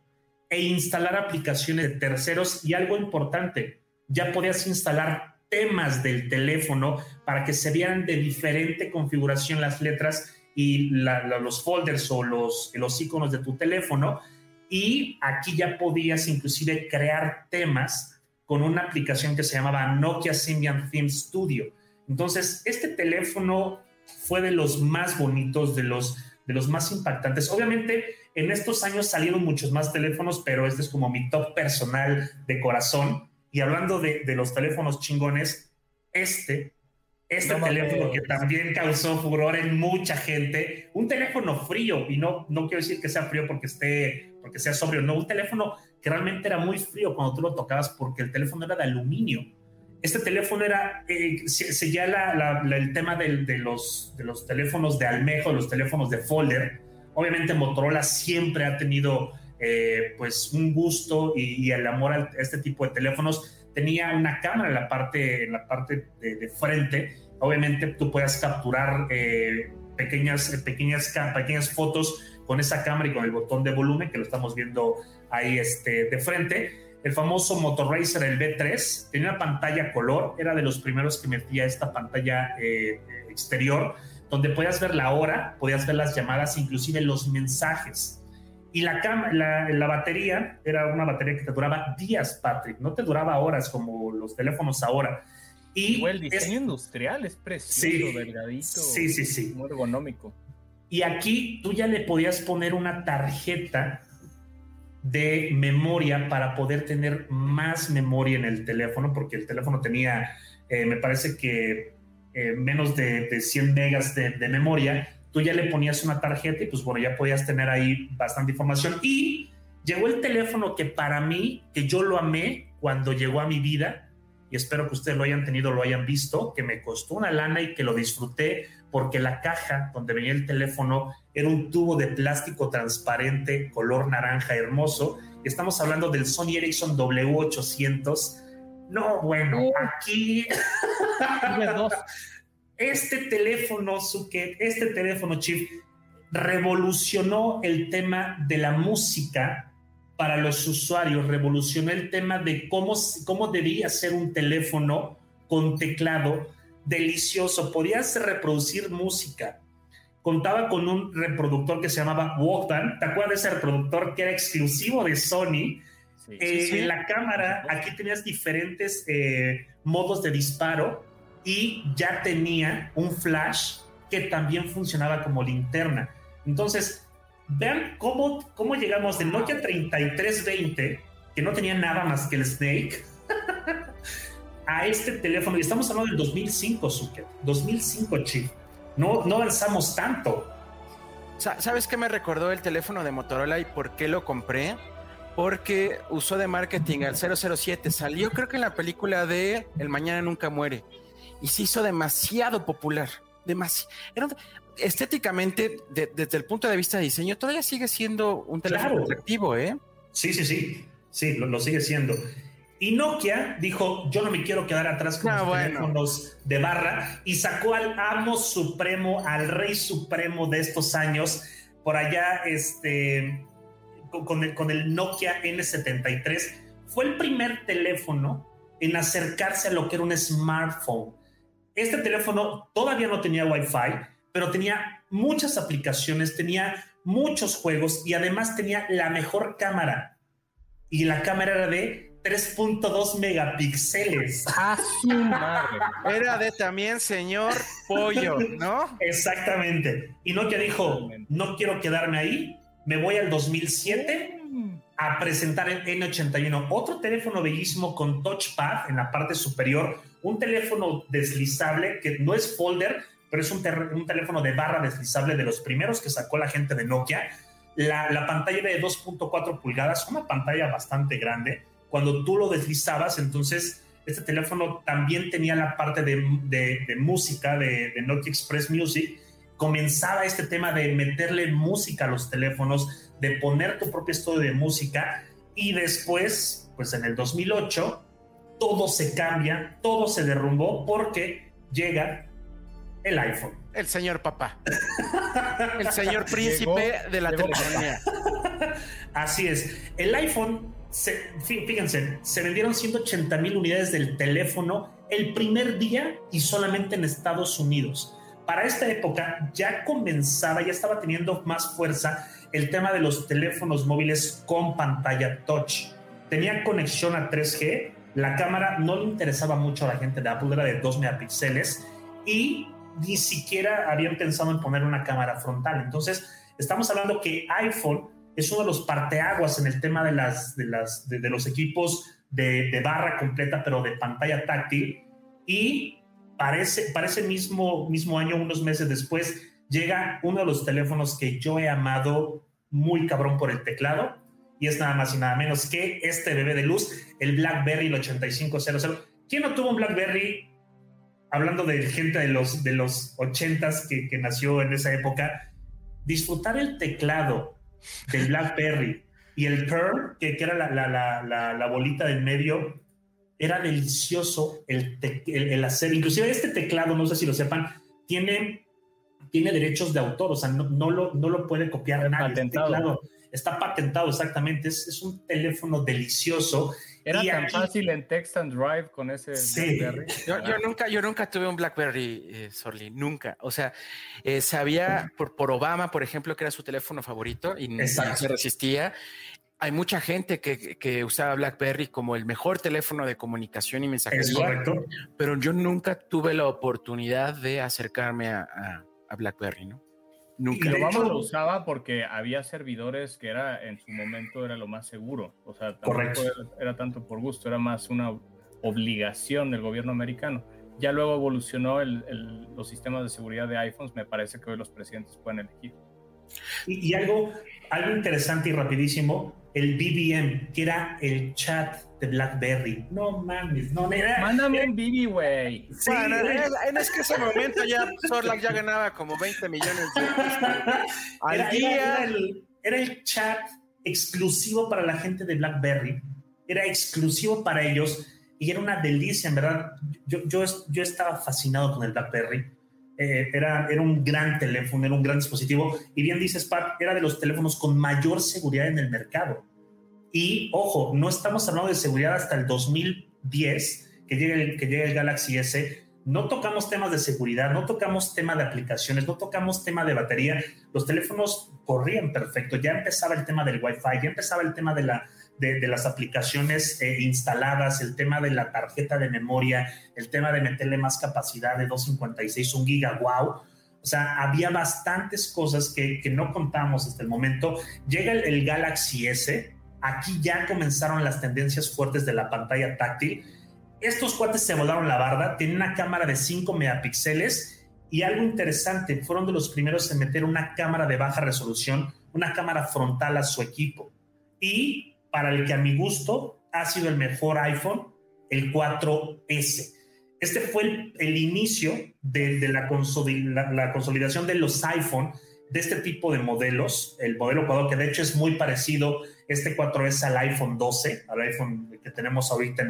e instalar aplicaciones de terceros y algo importante, ya podías instalar temas del teléfono para que se vieran de diferente configuración las letras y los folders o los, los iconos de tu teléfono. Y aquí ya podías inclusive crear temas con una aplicación que se llamaba Nokia Symbian Theme Studio. Entonces, este teléfono fue de los más bonitos, de los, de los más impactantes. Obviamente, en estos años salieron muchos más teléfonos, pero este es como mi top personal de corazón. Y hablando de, de los teléfonos chingones, este este teléfono que también causó furor en mucha gente, un teléfono frío, y no, no quiero decir que sea frío porque, esté, porque sea sobrio, no, un teléfono que realmente era muy frío cuando tú lo tocabas porque el teléfono era de aluminio. Este teléfono era, eh, seguía la, el tema de, los, de los teléfonos de almejo, los teléfonos de folder. Obviamente Motorola siempre ha tenido eh, pues un gusto y, el amor a este tipo de teléfonos tenía una cámara en la parte, en la parte de, frente. Obviamente tú puedes capturar eh, pequeñas, pequeñas, pequeñas fotos con esa cámara y con el botón de volumen que lo estamos viendo ahí este, de frente. El famoso Motorracer, el B3, tenía una pantalla color, era de los primeros que metía esta pantalla eh, exterior, donde podías ver la hora, podías ver las llamadas, inclusive los mensajes. Y la, la, la, batería era una batería que te duraba días, Patrick, no te duraba horas como los teléfonos ahora. Y el diseño industrial es precioso, delgadito. Sí, sí, sí. Muy ergonómico. Y aquí tú ya le podías poner una tarjeta de memoria para poder tener más memoria en el teléfono, porque el teléfono tenía, eh, me parece que eh, menos de, de, 100 megas de, de memoria tú ya le ponías una tarjeta y pues bueno, ya podías tener ahí bastante información. Y llegó el teléfono que para mí, que yo lo amé cuando llegó a mi vida, y espero que ustedes lo hayan tenido, lo hayan visto, que me costó una lana y que lo disfruté porque la caja donde venía el teléfono era un tubo de plástico transparente, color naranja hermoso. Y estamos hablando del Sony Ericsson W800. No, bueno, aquí... Este teléfono, Suket, este teléfono, Chief, revolucionó el tema de la música para los usuarios, revolucionó el tema de cómo, cómo debía ser un teléfono con teclado delicioso. Podías reproducir música. Contaba con un reproductor que se llamaba Walkman. ¿Te acuerdas de ese reproductor que era exclusivo de Sony? Eh, en la cámara, aquí tenías diferentes eh, modos de disparo y ya tenía un flash que también funcionaba como linterna. Entonces, vean cómo, cómo llegamos del Nokia 3320, que no tenía nada más que el Snake, a este teléfono. Y estamos hablando del 2005, Zucker. 2005, chip. No, no avanzamos tanto. ¿Sabes qué me recordó el teléfono de Motorola y por qué lo compré? Porque usó de marketing al 007. Salió creo que en la película de El Mañana Nunca Muere y se hizo demasiado popular. Demasiado. estéticamente, desde el punto de vista de diseño, todavía sigue siendo un teléfono atractivo, ¿eh? Sí, sí, sí. Sí, lo, sigue siendo. Y Nokia dijo, yo no me quiero quedar atrás con ah, los teléfonos de barra y sacó al amo supremo, al rey supremo de estos años, por allá, este, con el, con el Nokia N73. Fue el primer teléfono en acercarse a lo que era un smartphone. Este teléfono todavía no tenía Wi-Fi, pero tenía muchas aplicaciones, tenía muchos juegos y además tenía la mejor cámara. Y la cámara era de 3.2 megapíxeles. Ah, su madre. Era de también señor pollo, ¿no? Exactamente. Y Nokia dijo, no quiero quedarme ahí, me voy al 2007 a presentar el N81, otro teléfono bellísimo con touchpad en la parte superior, un teléfono deslizable que no es folder, pero es un, teléfono de barra deslizable de los primeros que sacó la gente de Nokia. La, pantalla de 2.4 pulgadas, una pantalla bastante grande. Cuando tú lo deslizabas, entonces este teléfono también tenía la parte de, música de, de Nokia Express Music. Comenzaba este tema de meterle música a los teléfonos, de poner tu propio estudio de música y después, pues en el 2008, todo se cambia, todo se derrumbó porque llega el iPhone. El señor papá. el señor príncipe de la telefonía. Así es. El iPhone, fíjense, se vendieron 180 mil unidades del teléfono el primer día y solamente en Estados Unidos. Para esta época ya comenzaba, ya estaba teniendo más fuerza el tema de los teléfonos móviles con pantalla touch. Tenía conexión a 3G La cámara no le interesaba mucho a la gente de Apple, era de 2 megapíxeles y ni siquiera habían pensado en poner una cámara frontal. Entonces, estamos hablando que iPhone es uno de los parteaguas en el tema de, las, de, de, los equipos de, barra completa, pero de pantalla táctil. Y parece, parece mismo, mismo año, unos meses después, llega uno de los teléfonos que yo he amado muy cabrón por el teclado. Y es nada más y nada menos que este bebé de luz, el BlackBerry el 8500. ¿Quién no tuvo un BlackBerry? Hablando de gente de los, de los 80s que, que nació en esa época, disfrutar el teclado del BlackBerry y el Pearl, que, que era la, la, la, la, bolita del medio, era delicioso el, el, hacer. Inclusive este teclado, no sé si lo sepan, tiene, tiene derechos de autor, o sea, no, no lo, no lo puede copiar nadie. Este teclado está patentado exactamente, es, es un teléfono delicioso era tan fácil en Text and Drive con ese BlackBerry. Yo, nunca, yo nunca tuve un BlackBerry, eh, Sorly, nunca. O sea, eh, sabía por, por Obama, por ejemplo, que era su teléfono favorito y no se resistía. Hay mucha gente que, que, usaba BlackBerry como el mejor teléfono de comunicación y mensajería. Es correcto. Pero yo nunca tuve la oportunidad de acercarme a, a BlackBerry, ¿no? Nunca. Y lo lo usaba porque había servidores que era en su momento era lo más seguro. O sea, Correcto. Era, tanto por gusto, era más una obligación del gobierno americano. Ya luego evolucionó el, los sistemas de seguridad de iPhones. Me parece que hoy los presidentes pueden elegir. Y, y algo, algo interesante y rapidísimo, el BBM, que era el chat de BlackBerry. No mames, no era. Mándame un BB, güey. Sí, en, es que ese momento ya Sorlac ya ganaba como 20 millones de al día. Era, el, chat exclusivo para la gente de BlackBerry. Era exclusivo para ellos y era una delicia, en verdad. Yo, yo, yo estaba fascinado con el BlackBerry. Eh, era, era un gran teléfono, era un gran dispositivo. Y bien dices, Pat, era de los teléfonos con mayor seguridad en el mercado. Y ojo, no estamos hablando de seguridad hasta el 2010, que llega el, que llega el Galaxy S. No tocamos temas de seguridad, no tocamos tema de aplicaciones, no tocamos tema de batería. Los teléfonos corrían perfecto. Ya empezaba el tema del Wi-Fi, ya empezaba el tema de, la, de, las aplicaciones eh, instaladas, el tema de la tarjeta de memoria, el tema de meterle más capacidad de 256, un giga, wow. O sea, había bastantes cosas que, que no contamos hasta el momento. Llega el, el Galaxy S, Aquí ya comenzaron las tendencias fuertes de la pantalla táctil. Estos cuates se volaron la barda, tienen una cámara de 5 megapíxeles y algo interesante, fueron de los primeros en meter una cámara de baja resolución, una cámara frontal a su equipo. Y para el que a mi gusto ha sido el mejor iPhone, el 4S. Este fue el, inicio de, la, consolidación de los iPhone, de este tipo de modelos, el modelo Ecuador, que de hecho es muy parecido este 4S al iPhone 12, al iPhone que tenemos ahorita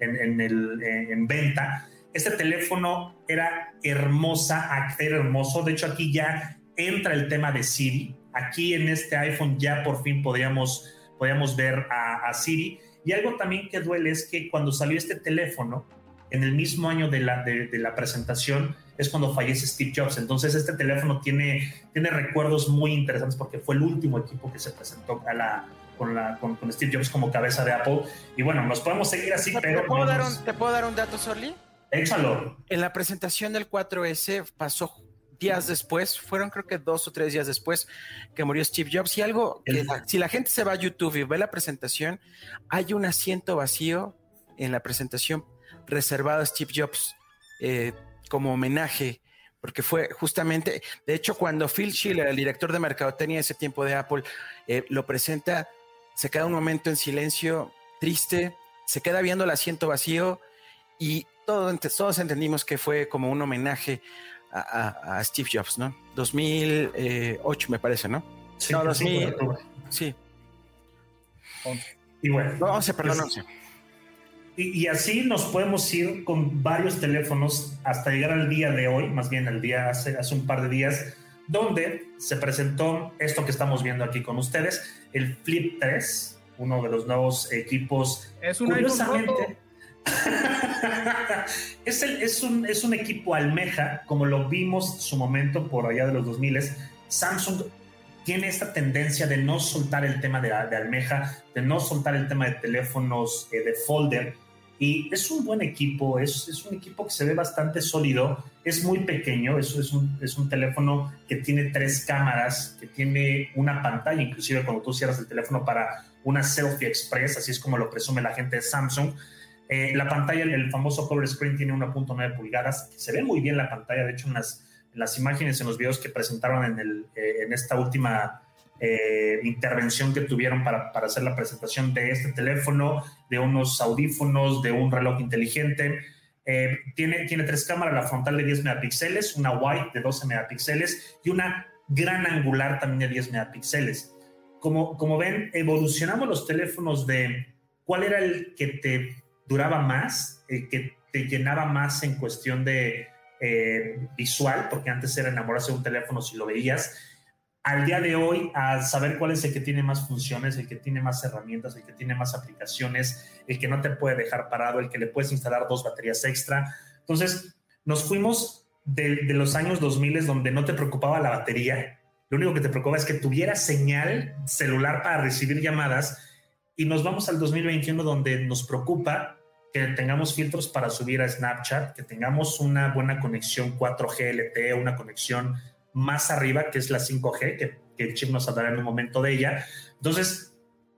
en, el, en venta. Este teléfono era hermosa, era hermoso. De hecho, aquí ya entra el tema de Siri. Aquí en este iPhone ya por fin podíamos, podíamos ver a, Siri. Y algo también que duele es que cuando salió este teléfono, en el mismo año de la, de, de la presentación, es cuando fallece Steve Jobs. Entonces este teléfono tiene, tiene recuerdos muy interesantes porque fue el último equipo que se presentó a la, con, la, con, Steve Jobs como cabeza de Apple. Y bueno, nos podemos seguir así, pero... ¿Te puedo, dar un, ¿te puedo dar un dato, Sorly? Échalo. En la presentación del 4S pasó días después, fueron creo que dos o tres días después que murió Steve Jobs. Y algo, si la gente se va a YouTube y ve la presentación, hay un asiento vacío en la presentación reservado a Steve Jobs eh, como homenaje porque fue justamente, de hecho, cuando Phil Schiller, el director de mercadotecnia ese tiempo de Apple, eh, lo presenta se queda un momento en silencio, triste, se queda viendo el asiento vacío y todos, todos entendimos que fue como un homenaje a, Steve Jobs, ¿no? 2008 me parece, ¿no? Sí, no, 2000, sí. Y bueno, no, 11, perdón, 11. Y, y, así nos podemos ir con varios teléfonos hasta llegar al día de hoy, más bien al día hace, hace un par de días, donde se presentó esto que estamos viendo aquí con ustedes, el Flip 3, uno de los nuevos equipos. Es un curiosamente, es, un, equipo almeja, como lo vimos en su momento por allá de los 2000. Samsung tiene esta tendencia de no soltar el tema de, almeja, de no soltar el tema de teléfonos eh, de folder. Y es un buen equipo, es, un equipo que se ve bastante sólido, es muy pequeño, es un, es un teléfono que tiene tres cámaras, que tiene una pantalla, inclusive cuando tú cierras el teléfono para una selfie express, así es como lo presume la gente de Samsung. Eh, la pantalla, el famoso color screen, tiene 1.9 pulgadas, se ve muy bien la pantalla, de hecho en las, en las imágenes, en los videos que presentaron en, el, eh, en esta última eh, intervención que tuvieron para, para, hacer la presentación de este teléfono, de unos audífonos, de un reloj inteligente. Eh, tiene, tiene tres cámaras, la frontal de 10 megapíxeles, una wide de 12 megapíxeles y una gran angular también de 10 megapíxeles. Como, como ven, evolucionamos los teléfonos de cuál era el que te duraba más, el que te llenaba más en cuestión de eh, visual, porque antes era enamorarse de un teléfono si lo veías, al día de hoy a saber cuál es el que tiene más funciones, el que tiene más herramientas, el que tiene más aplicaciones, el que no te puede dejar parado, el que le puedes instalar dos baterías extra. Entonces, nos fuimos de, los años 2000 donde no te preocupaba la batería, lo único que te preocupaba es que tuviera señal celular para recibir llamadas. Y nos vamos al 2021 donde nos preocupa que tengamos filtros para subir a Snapchat, que tengamos una buena conexión 4G LTE, una conexión más arriba, que es la 5G, que, que Chip nos hablará en un momento de ella. Entonces,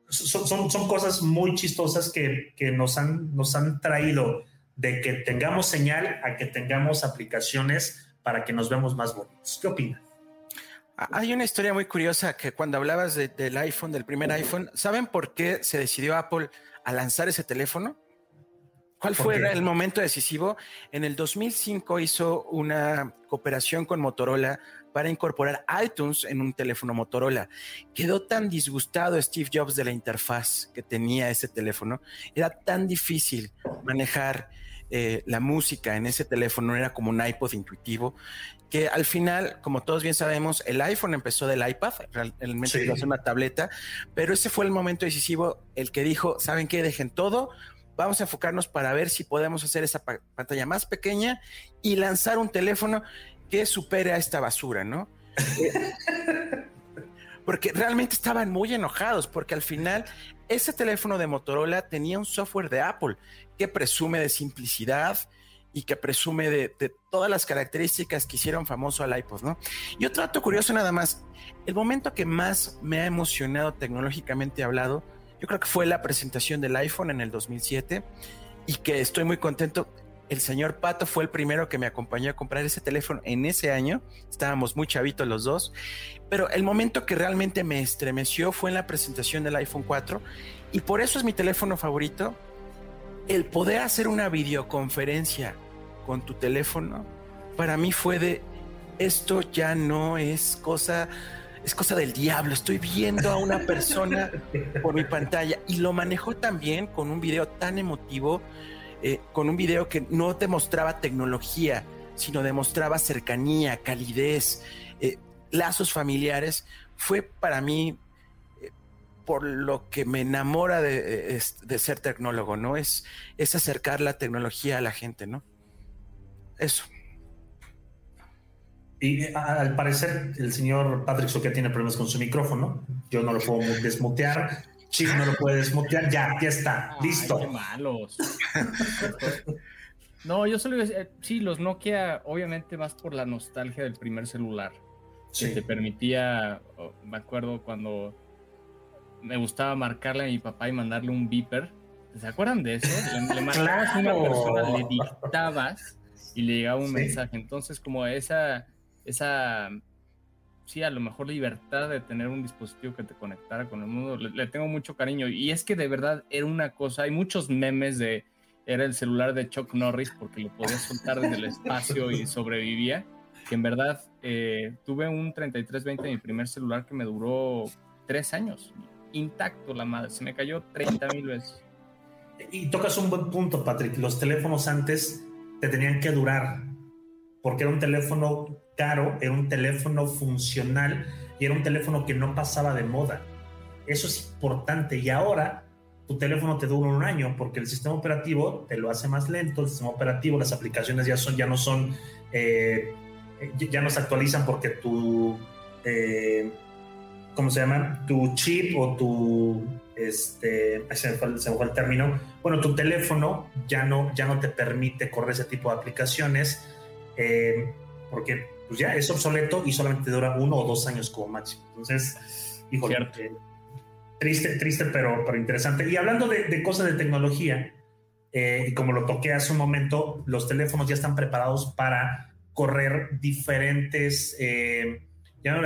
son, cosas muy chistosas que, nos, han, traído de que tengamos señal a que tengamos aplicaciones para que nos veamos más bonitos. ¿Qué opinan? Hay una historia muy curiosa que cuando hablabas de, del iPhone, del primer iPhone, ¿saben por qué se decidió Apple a lanzar ese teléfono? ¿Cuál fue el momento decisivo? En el 2005 hizo una cooperación con Motorola para incorporar iTunes en un teléfono Motorola. Quedó tan disgustado Steve Jobs de la interfaz que tenía ese teléfono. Era tan difícil manejar eh, la música en ese teléfono, era como un iPod intuitivo, que al final, como todos bien sabemos, el iPhone empezó del iPad, realmente sí. una tableta, pero ese fue el momento decisivo, el que dijo, ¿saben qué? Dejen todo, vamos a enfocarnos para ver si podemos hacer esa pantalla más pequeña y lanzar un teléfono que supere a esta basura, ¿no? porque realmente estaban muy enojados, porque al final ese teléfono de Motorola tenía un software de Apple que presume de simplicidad y que presume de, de, todas las características que hicieron famoso al iPod, ¿no? Y otro dato curioso nada más, el momento que más me ha emocionado tecnológicamente hablado, yo creo que fue la presentación del iPhone en el 2007 y que estoy muy contento el señor Pato fue el primero que me acompañó a comprar ese teléfono en ese año. Estábamos muy chavitos los dos. Pero el momento que realmente me estremeció fue en la presentación del iPhone 4. Y por eso es mi teléfono favorito. El poder hacer una videoconferencia con tu teléfono, para mí fue de, esto ya no es cosa, es cosa del diablo. Estoy viendo a una persona por mi pantalla. Y lo manejó también con un video tan emotivo eh, con un video que no demostraba tecnología, sino demostraba cercanía, calidez, eh, lazos familiares, fue para mí eh, por lo que me enamora de, de, ser tecnólogo, ¿no? Es, es acercar la tecnología a la gente, ¿no? Eso. Y al parecer el señor Patrick Soquia tiene problemas con su micrófono. Yo no lo puedo desmutear. Sí, no lo puedes mutear. Ya, ya está. Listo. qué malos. no, yo solo decir, sí, los Nokia, obviamente más por la nostalgia del primer celular. Sí. Que te permitía, me acuerdo cuando me gustaba marcarle a mi papá y mandarle un beeper. ¿Se acuerdan de eso? Le, le marcabas a una persona, le dictabas y le llegaba un sí. mensaje. Entonces, como esa, esa sí, a lo mejor libertad de tener un dispositivo que te conectara con el mundo, le, le, tengo mucho cariño. Y es que de verdad era una cosa, hay muchos memes de, era el celular de Chuck Norris porque lo podías soltar desde el espacio y sobrevivía, que en verdad eh, tuve un 3320 mi primer celular que me duró tres años, intacto la madre, se me cayó 30 mil veces. Y tocas un buen punto, Patrick, los teléfonos antes te tenían que durar, porque era un teléfono caro, era un teléfono funcional y era un teléfono que no pasaba de moda. Eso es importante y ahora tu teléfono te dura un año porque el sistema operativo te lo hace más lento, el sistema operativo, las aplicaciones ya, son, ya no son, eh, ya no se actualizan porque tu, eh, ¿cómo se llama? Tu chip o tu este, se me, fue, el término, bueno, tu teléfono ya no, ya no te permite correr ese tipo de aplicaciones eh, porque pues ya es obsoleto y solamente dura uno o dos años como máximo. Entonces, híjole, eh, triste, triste, pero, pero interesante. Y hablando de, cosas de tecnología, eh, y como lo toqué hace un momento, los teléfonos ya están preparados para correr diferentes eh,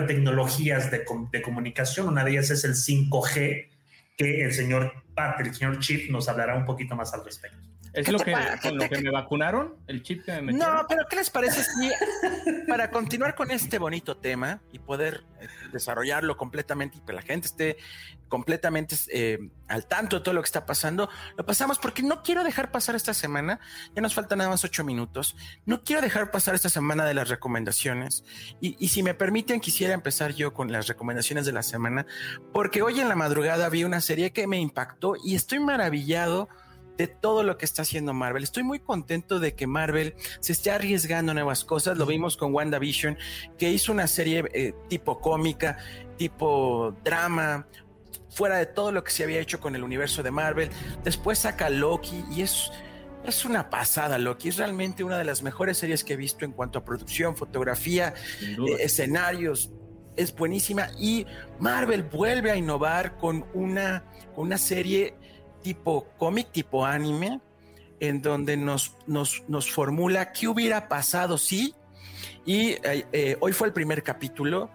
tecnologías de, de, comunicación. Una de ellas es el 5G, que el señor Pat, el señor Chip, nos hablará un poquito más al respecto. ¿Es lo que, con lo que me vacunaron? ¿El chip que me metieron? No, pero ¿qué les parece si para continuar con este bonito tema y poder eh, desarrollarlo completamente y que la gente esté completamente eh, al tanto de todo lo que está pasando, lo pasamos porque no quiero dejar pasar esta semana, ya nos faltan nada más ocho minutos, no quiero dejar pasar esta semana de las recomendaciones y, y si me permiten quisiera empezar yo con las recomendaciones de la semana porque hoy en la madrugada vi una serie que me impactó y estoy maravillado de todo lo que está haciendo Marvel. Estoy muy contento de que Marvel se esté arriesgando nuevas cosas. Lo vimos con WandaVision, que hizo una serie eh, tipo cómica, tipo drama, fuera de todo lo que se había hecho con el universo de Marvel. Después saca Loki y es, es una pasada, Loki. Es realmente una de las mejores series que he visto en cuanto a producción, fotografía, eh, escenarios. Es buenísima y Marvel vuelve a innovar con una, con una serie tipo cómic, tipo anime, en donde nos, nos, nos formula qué hubiera pasado si. Y eh, eh, hoy fue el primer capítulo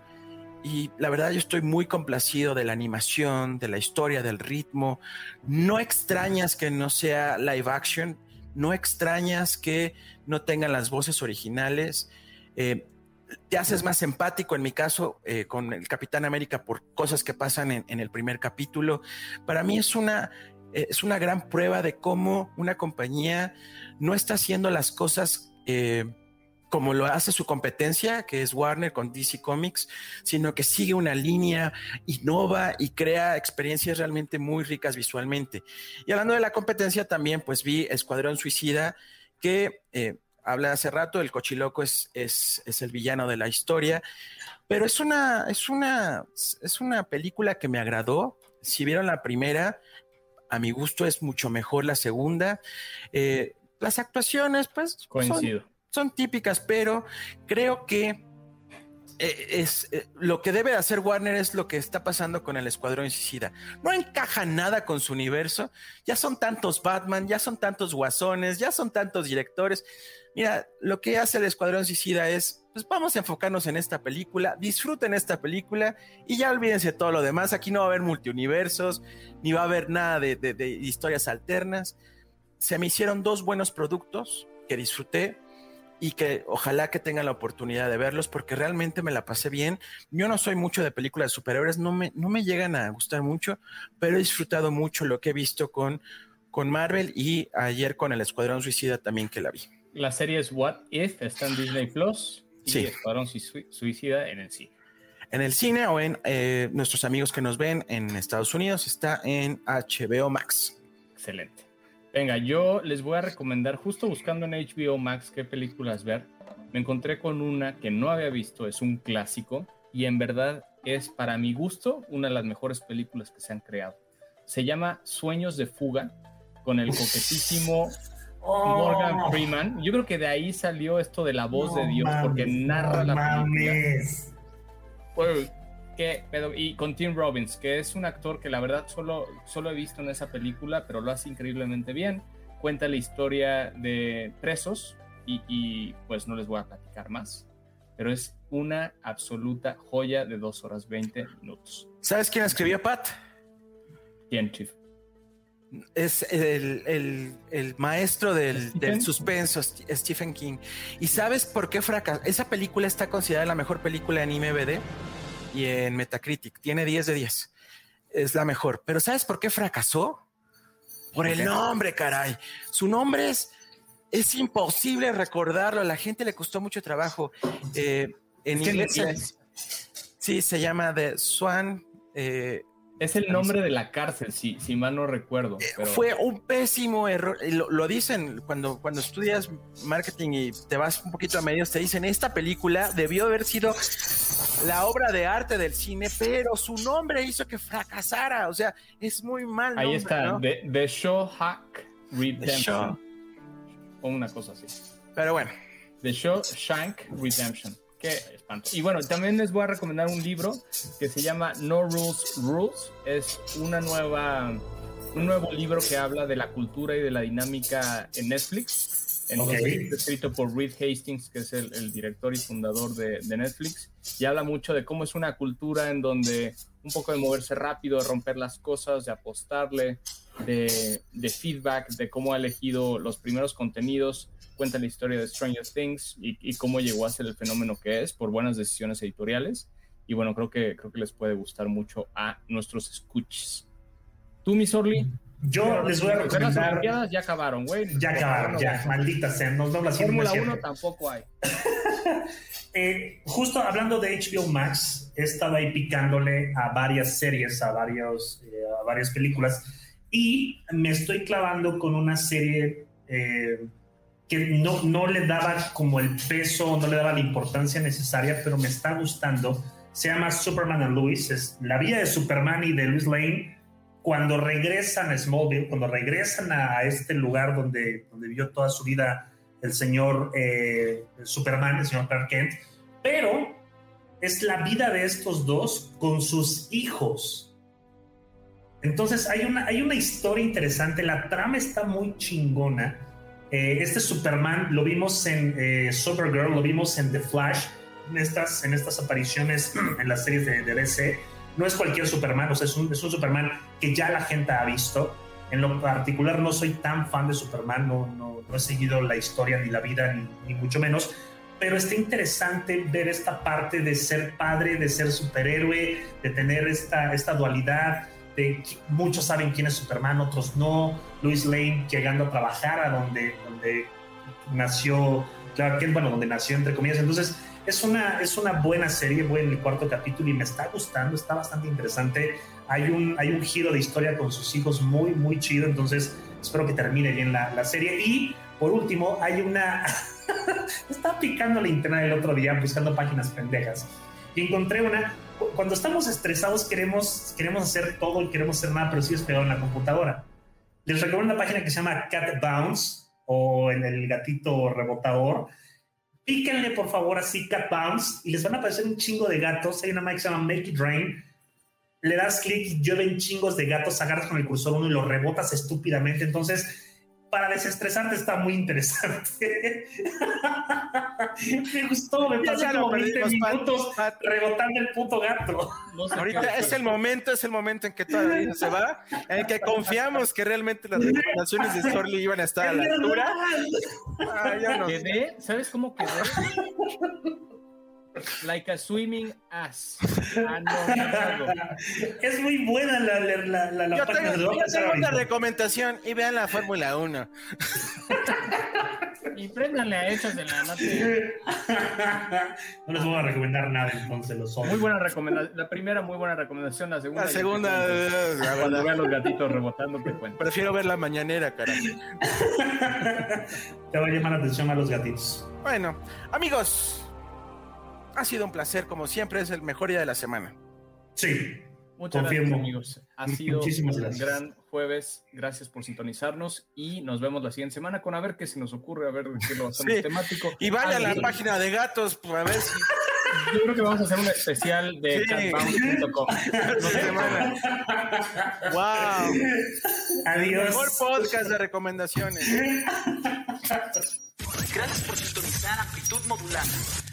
y la verdad yo estoy muy complacido de la animación, de la historia, del ritmo. No extrañas que no sea live action, no extrañas que no tengan las voces originales. Eh, te haces más empático, en mi caso, con el Capitán América por cosas que pasan en, en, el primer capítulo. Para mí es una, eh, es una gran prueba de cómo una compañía no está haciendo las cosas eh, como lo hace su competencia, que es Warner con DC Comics, sino que sigue una línea, innova y crea experiencias realmente muy ricas visualmente. Y hablando de la competencia, también pues vi Escuadrón Suicida, que eh, habla hace rato, el cochiloco es, es, es, el villano de la historia, pero es una, es, una, es una película que me agradó. Si vieron la primera, a mi gusto es mucho mejor la segunda. Eh, las actuaciones, pues, Son, típicas, pero creo que eh, es eh, lo que debe hacer Warner es lo que está pasando con el Escuadrón Suicida. No encaja nada con su universo. Ya son tantos Batman, ya son tantos guasones, ya son tantos directores. Mira, lo que hace el Escuadrón Suicida es pues vamos a enfocarnos en esta película, disfruten esta película y ya olvídense todo lo demás. Aquí no va a haber multiuniversos, ni va a haber nada de, historias alternas. Se me hicieron dos buenos productos que disfruté y que ojalá que tengan la oportunidad de verlos porque realmente me la pasé bien. Yo no soy mucho de películas de superhéroes, no me, no me llegan a gustar mucho, pero he disfrutado mucho lo que he visto con, con Marvel y ayer con el Escuadrón Suicida también que la vi. La serie es What If, está en Disney Plus sí. Escuadrón Suicida en el cine. En el cine o en eh, nuestros amigos que nos ven en Estados Unidos está en HBO Max. Excelente. Venga, yo les voy a recomendar, justo buscando en HBO Max qué películas ver, me encontré con una que no había visto, es un clásico y en verdad es para mi gusto una de las mejores películas que se han creado. Se llama Sueños de Fuga con el coquetísimo Morgan oh. Freeman. Yo creo que de ahí salió esto de la voz de Dios, porque narra la mames. película. Y con Tim Robbins, que es un actor que la verdad solo, solo he visto en esa película, pero lo hace increíblemente bien. Cuenta la historia de presos y, y pues no les voy a platicar más. Pero es una absoluta joya de 2 horas 20 minutos. ¿Sabes quién escribió Pat? ¿Quién, Chief? es el, maestro del, suspenso, Stephen King. ¿Y sabes por qué fracasó? Esa película está considerada la mejor película en IMBD y en Metacritic. Tiene 10 de 10. Es la mejor. Pero ¿sabes por qué fracasó? Por el nombre, caray. Su nombre es, es imposible recordarlo. A la gente le costó mucho trabajo. Eh, en inglés. Sí, se llama The Swan. Eh, es el nombre de la cárcel, si, si mal no recuerdo. Eh, fue un pésimo error. Lo, dicen cuando, cuando estudias marketing y te vas un poquito a medios, te dicen, esta película debió haber sido la obra de arte del cine, pero su nombre hizo que fracasara. O sea, es muy mal. Ahí está, The, Show Hack Redemption. O una cosa así. Pero bueno. The Show Shank Redemption. Qué espanto. Y bueno, también les voy a recomendar un libro que se llama No Rules Rules. Es una nueva, un nuevo libro que habla de la cultura y de la dinámica en Netflix escrito por Reed Hastings, que es el, director y fundador de, Netflix, y habla mucho de cómo es una cultura en donde un poco de moverse rápido, de romper las cosas, de apostarle, de, feedback, de cómo ha elegido los primeros contenidos, cuenta la historia de Stranger Things y, cómo llegó a ser el fenómeno que es por buenas decisiones editoriales. Y bueno, creo que, creo que les puede gustar mucho a nuestros escuches. ¿Tú, Miss Orly? Yo les voy a recomendar. Las ya acabaron, güey. Ya acabaron, ya, maldita sea. Nos a Fórmula 1 tampoco hay. eh, justo hablando de HBO Max, he estado ahí picándole a varias series, a, varios, eh, a varias películas, y me estoy clavando con una serie eh, que no, no le daba como el peso, no le daba la importancia necesaria, pero me está gustando. Se llama Superman and Lois, es la vida de Superman y de Lois Lane cuando regresan a Smallville, cuando regresan a este lugar donde, donde vivió toda su vida el señor eh, Superman, el señor Clark Kent, pero es la vida de estos dos con sus hijos. Entonces hay una, hay una historia interesante, la trama está muy chingona. Eh, este Superman lo vimos en eh, Supergirl, lo vimos en The Flash, en estas, en estas apariciones en las series de, de DC no es cualquier Superman, o sea, es un, es un Superman que ya la gente ha visto. En lo particular no soy tan fan de Superman, no, no, he seguido la historia ni la vida, ni, mucho menos, pero está interesante ver esta parte de ser padre, de ser superhéroe, de tener esta, esta dualidad, de muchos saben quién es Superman, otros no, Luis Lane llegando a trabajar a donde, donde nació Clark Kent, bueno, donde nació entre comillas, entonces es una, es una buena serie, voy en el cuarto capítulo y me está gustando, está bastante interesante. Hay un, hay un giro de historia con sus hijos muy, muy chido, entonces espero que termine bien la, la serie. Y por último, hay una... estaba picando la internet el otro día buscando páginas pendejas y encontré una... Cuando estamos estresados queremos, queremos hacer todo y queremos hacer nada, pero sí es peor en la computadora. Les recomiendo una página que se llama Cat Bounce o en el gatito rebotador píquenle por favor así Cat Bounce y les van a aparecer un chingo de gatos. Hay una máquina que se llama Make It Rain. Le das clic y llueven chingos de gatos, agarras con el cursor uno y lo rebotas estúpidamente. Entonces, para desestresarte está muy interesante. me gustó, me pasé como 20 minutos rebotando el puto gato. Ahorita es el momento, es el momento en que toda la vida se va, en que confiamos que realmente las recomendaciones de Sorly iban a estar a la altura. Ah, quedé, ¿sabes cómo quedé? Like a swimming ass. Ah, es muy buena la, la, la, la Yo tengo, una recomendación y vean la Fórmula 1. y préndanle a hechos de la noche. no les voy a recomendar nada, entonces los Muy buena recomendación. La primera, muy buena recomendación. La segunda, la segunda, cuando vean los gatitos rebotando, te cuento. Prefiero ver la mañanera, cara. te va a llamar la atención a los gatitos. Bueno, amigos, ha sido un placer, como siempre, es el mejor día de la semana. Sí, Muchas gracias, amigos. Ha sido un gran jueves. Gracias por sintonizarnos y nos vemos la siguiente semana con a ver qué se nos ocurre, a ver qué lo hacemos temático. Y vaya a la página de gatos, pues, a ver si. Yo creo que vamos a hacer un especial de catbound.com. ¡Wow! Adiós. mejor podcast de recomendaciones. Gracias por sintonizar Amplitud Modulada